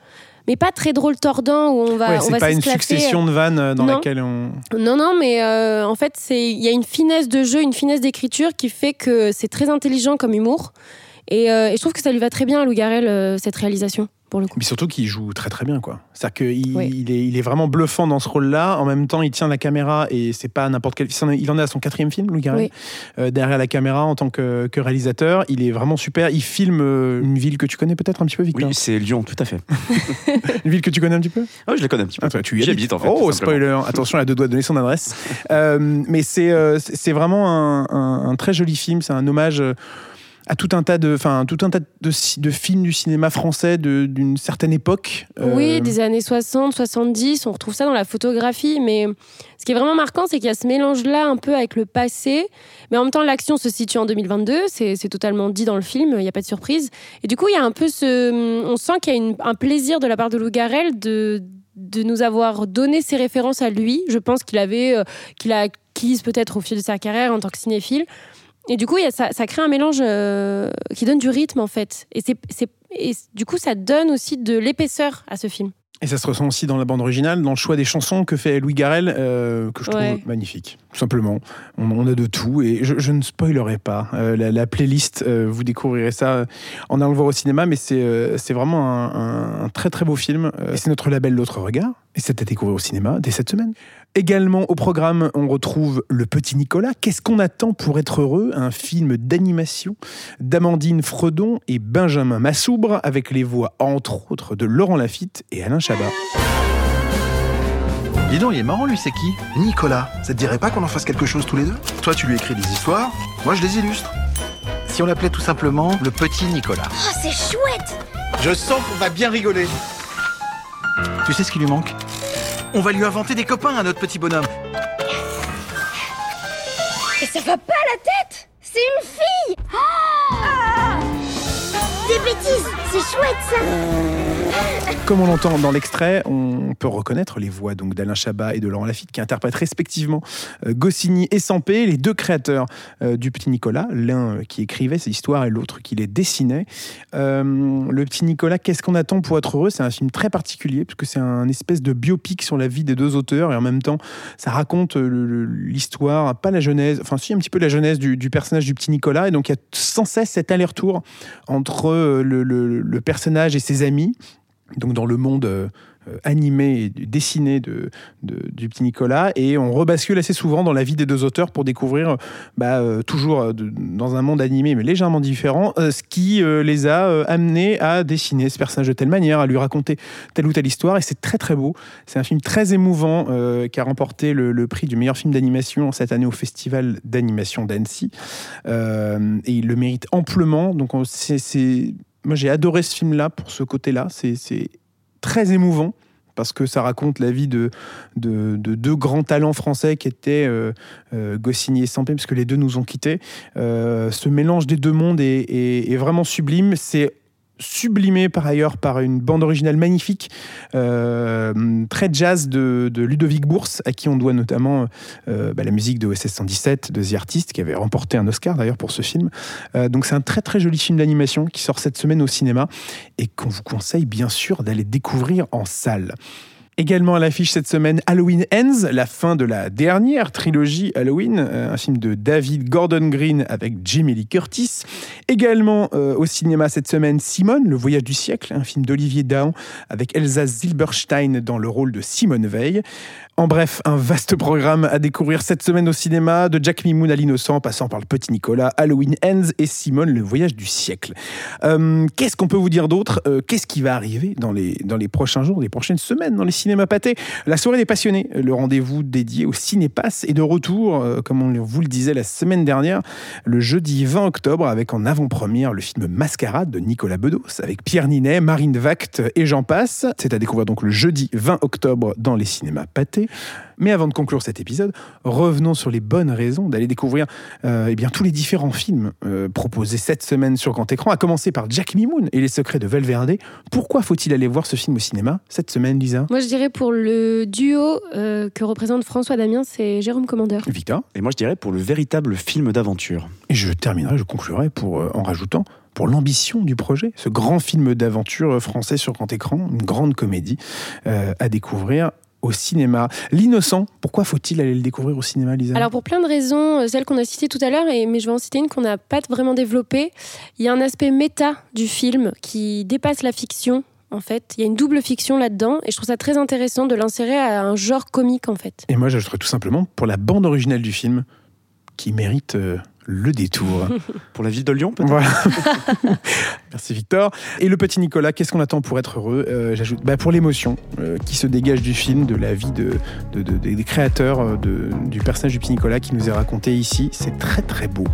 Mais pas très drôle tordant où on va, Ouais, on c'est pas une succession de vannes euh, dans Non. laquelle on. Non, non, mais euh, en fait, il y a une finesse de jeu, une finesse d'écriture qui fait que c'est très intelligent comme humour. Et, euh, et je trouve que ça lui va très bien à Lou Garrel, euh, cette réalisation, pour le coup. Mais surtout qu'il joue très très bien, quoi. C'est-à-dire qu'il Oui. il est, il est vraiment bluffant dans ce rôle-là. En même temps, il tient la caméra et c'est pas n'importe quel. Il en est à son quatrième film, Louis Garrel. Oui. Euh, derrière la caméra en tant que, que réalisateur. Il est vraiment super. Il filme une ville que tu connais peut-être un petit peu, Victor? Oui, c'est Lyon, tout à fait. *laughs* Une ville que tu connais un petit peu? Ah oui, je la connais un petit peu. Ah, toi, tu y habites. habite, en fait, Oh, spoiler. Attention, elle a deux doigts de donner son adresse. Euh, mais c'est euh, c'est c'est vraiment un, un- un très joli film. C'est un hommage euh, à tout un tas de, enfin, tout un tas de, films du cinéma français d'une certaine époque. Euh, Oui, des années 60, 70, on retrouve ça dans la photographie. Mais ce qui est vraiment marquant, c'est qu'il y a ce mélange-là un peu avec le passé. Mais en même temps, l'action se situe en 2022. C'est totalement dit dans le film, il n'y a pas de surprise. Et du coup, il y a un peu ce. On sent qu'il y a un plaisir de la part de Lou Garrel de, de nous avoir donné ses références à lui. Je pense qu'il avait. euh, qu'il a acquises peut-être au fil de sa carrière en tant que cinéphile. Et du coup, il y a- ça, ça crée un mélange euh, qui donne du rythme, en fait. Et, c'est c'est- et du coup, ça donne aussi de l'épaisseur à ce film. Et ça se ressent aussi dans la bande originale, dans le choix des chansons que fait Louis Garrel, euh, que je trouve Ouais. magnifique. Tout simplement. On, on a de tout. Et je, je ne spoilerai pas euh, la, la playlist. euh, vous découvrirez ça en allant le voir au cinéma. Mais c'est c'est vraiment un, un- un très très beau film. Et c'est notre label L'autre Regard. Et c'est à découvrir au cinéma dès cette semaine. Également au programme, on retrouve Le Petit Nicolas. Qu'est-ce qu'on attend pour être heureux? Un film d'animation d'Amandine Fredon et Benjamin Massoubre, avec les voix entre autres de Laurent Lafitte et Alain Chabat. Dis donc, il est marrant lui, c'est qui? Nicolas. Ça te dirait pas qu'on en fasse quelque chose tous les deux? Toi, tu lui écris des histoires, moi je les illustre. Si on l'appelait tout simplement le petit Nicolas. Oh, c'est chouette. Je sens qu'on va bien rigoler. Tu sais ce qui lui manque? On va lui inventer des copains à notre petit bonhomme. Et ça va pas à la tête? C'est une fille. Ah Des bêtises. Chouette ça. Comme on l'entend dans l'extrait, on peut reconnaître les voix donc d'Alain Chabat et de Laurent Lafitte qui interprètent respectivement euh, Goscinny et Sampé, les deux créateurs euh, du Petit Nicolas, l'un euh, qui écrivait ces histoires et l'autre qui les dessinait. Le Petit Nicolas, qu'est-ce qu'on attend pour être heureux? C'est un film très particulier puisque c'est un espèce de biopic sur la vie des deux auteurs et en même temps ça raconte l'histoire, pas la genèse, enfin si un petit peu la genèse du, personnage du Petit Nicolas et donc il y a sans cesse cet aller-retour entre le- le personnage et ses amis donc dans le monde euh, animé et dessiné de, du petit Nicolas et on rebascule assez souvent dans la vie des deux auteurs pour découvrir bah, euh, toujours euh, dans un monde animé mais légèrement différent ce qui les a amenés à dessiner ce personnage de telle manière à lui raconter telle ou telle histoire et c'est très très beau. C'est un film très émouvant qui a remporté le, le prix du meilleur film d'animation cette année au festival d'animation d'Annecy et il le mérite amplement. Donc on- c'est c'est- moi j'ai adoré ce film là pour ce côté là c'est très émouvant parce que ça raconte la vie de, de, de deux grands talents français qui étaient euh, euh, Goscinny et Sampé, parce que les deux nous ont quittés. Euh, ce mélange des deux mondes est- est vraiment sublime. C'est sublimé par ailleurs par une bande originale magnifique, euh, très jazz de, Ludovic Bourse, à qui on doit notamment euh, bah, la musique de OSS 117 de The Artist, qui avait remporté un Oscar d'ailleurs pour ce film. Euh, donc c'est un très très joli film d'animation qui sort cette semaine au cinéma et qu'on vous conseille bien sûr d'aller découvrir en salle. Également à l'affiche cette semaine, Halloween Ends, la fin de la dernière trilogie Halloween, euh, un film de David Gordon Green avec Jamie Lee Curtis. Également euh, au cinéma cette semaine, Simone, Le Voyage du siècle, un film d'Olivier Dahan avec Elsa Zilberstein dans le rôle de Simone Veil. En bref, un vaste programme à découvrir cette semaine au cinéma, de Jack Mimoun à l'innocent, passant par le petit Nicolas, Halloween Ends et Simone, le voyage du siècle. Euh, Qu'est-ce qu'on peut vous dire d'autre? Euh, Qu'est-ce qui va arriver dans les, prochains jours, les prochaines semaines dans les cinémas pâtés? La soirée des passionnés, le rendez-vous dédié au cinépass est de retour, euh, comme on vous le disait la semaine dernière, le jeudi 20 octobre, avec en avant-première le film Mascarade de Nicolas Bedos, avec Pierre Ninet, Marine Vact et j'en passe. C'est à découvrir donc le jeudi 20 octobre dans les cinémas pâtés. Mais avant de conclure cet épisode, revenons sur les bonnes raisons d'aller découvrir euh, eh bien, tous les différents films euh, proposés cette semaine sur grand écran, à commencer par Jack Mimoun et les secrets de Valverde. Pourquoi faut-il aller voir ce film au cinéma cette semaine, Lisa? Moi, je dirais pour le duo euh, que représente François Damien, c'est Jérôme Commandeur. Victor? Et moi, je dirais pour le véritable film d'aventure. Et je terminerai, je conclurai pour, euh, en rajoutant pour l'ambition du projet, ce grand film d'aventure français sur grand écran, une grande comédie euh, à découvrir au cinéma. L'innocent, pourquoi faut-il aller le découvrir au cinéma, Lisa? Alors pour plein de raisons, euh, celles qu'on a citées tout à l'heure, et- mais je vais en citer une qu'on n'a pas vraiment développée. Il y a un aspect méta du film qui dépasse la fiction. En fait, il y a une double fiction là-dedans, et je trouve ça très intéressant de l'insérer à un genre comique en fait. Et moi, j'ajouterais tout simplement pour la bande originale du film, qui mérite euh, le détour. *laughs* Pour la ville de Lyon, peut-être Voilà. *laughs* Merci Victor. Et le petit Nicolas, qu'est-ce qu'on attend pour être heureux Euh, J'ajoute bah, pour l'émotion euh, qui se dégage du film, de la vie de, de- de- des créateurs euh, de- du personnage du petit Nicolas qui nous est raconté ici. C'est très très beau.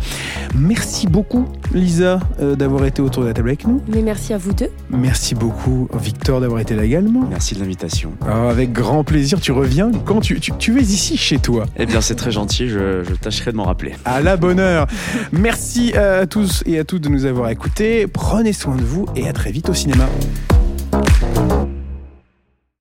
Merci beaucoup Lisa euh, d'avoir été autour de la table avec nous. Mais merci à vous deux. Merci beaucoup Victor d'avoir été là également. Merci de l'invitation. Ah, avec grand plaisir, tu reviens quand tu, tu, tu es ici chez toi. Eh bien, c'est très gentil, je, je tâcherai de m'en rappeler. À la bonne heure. Merci à tous et à toutes de nous avoir écoutés. Prenez soin de vous et à très vite au cinéma.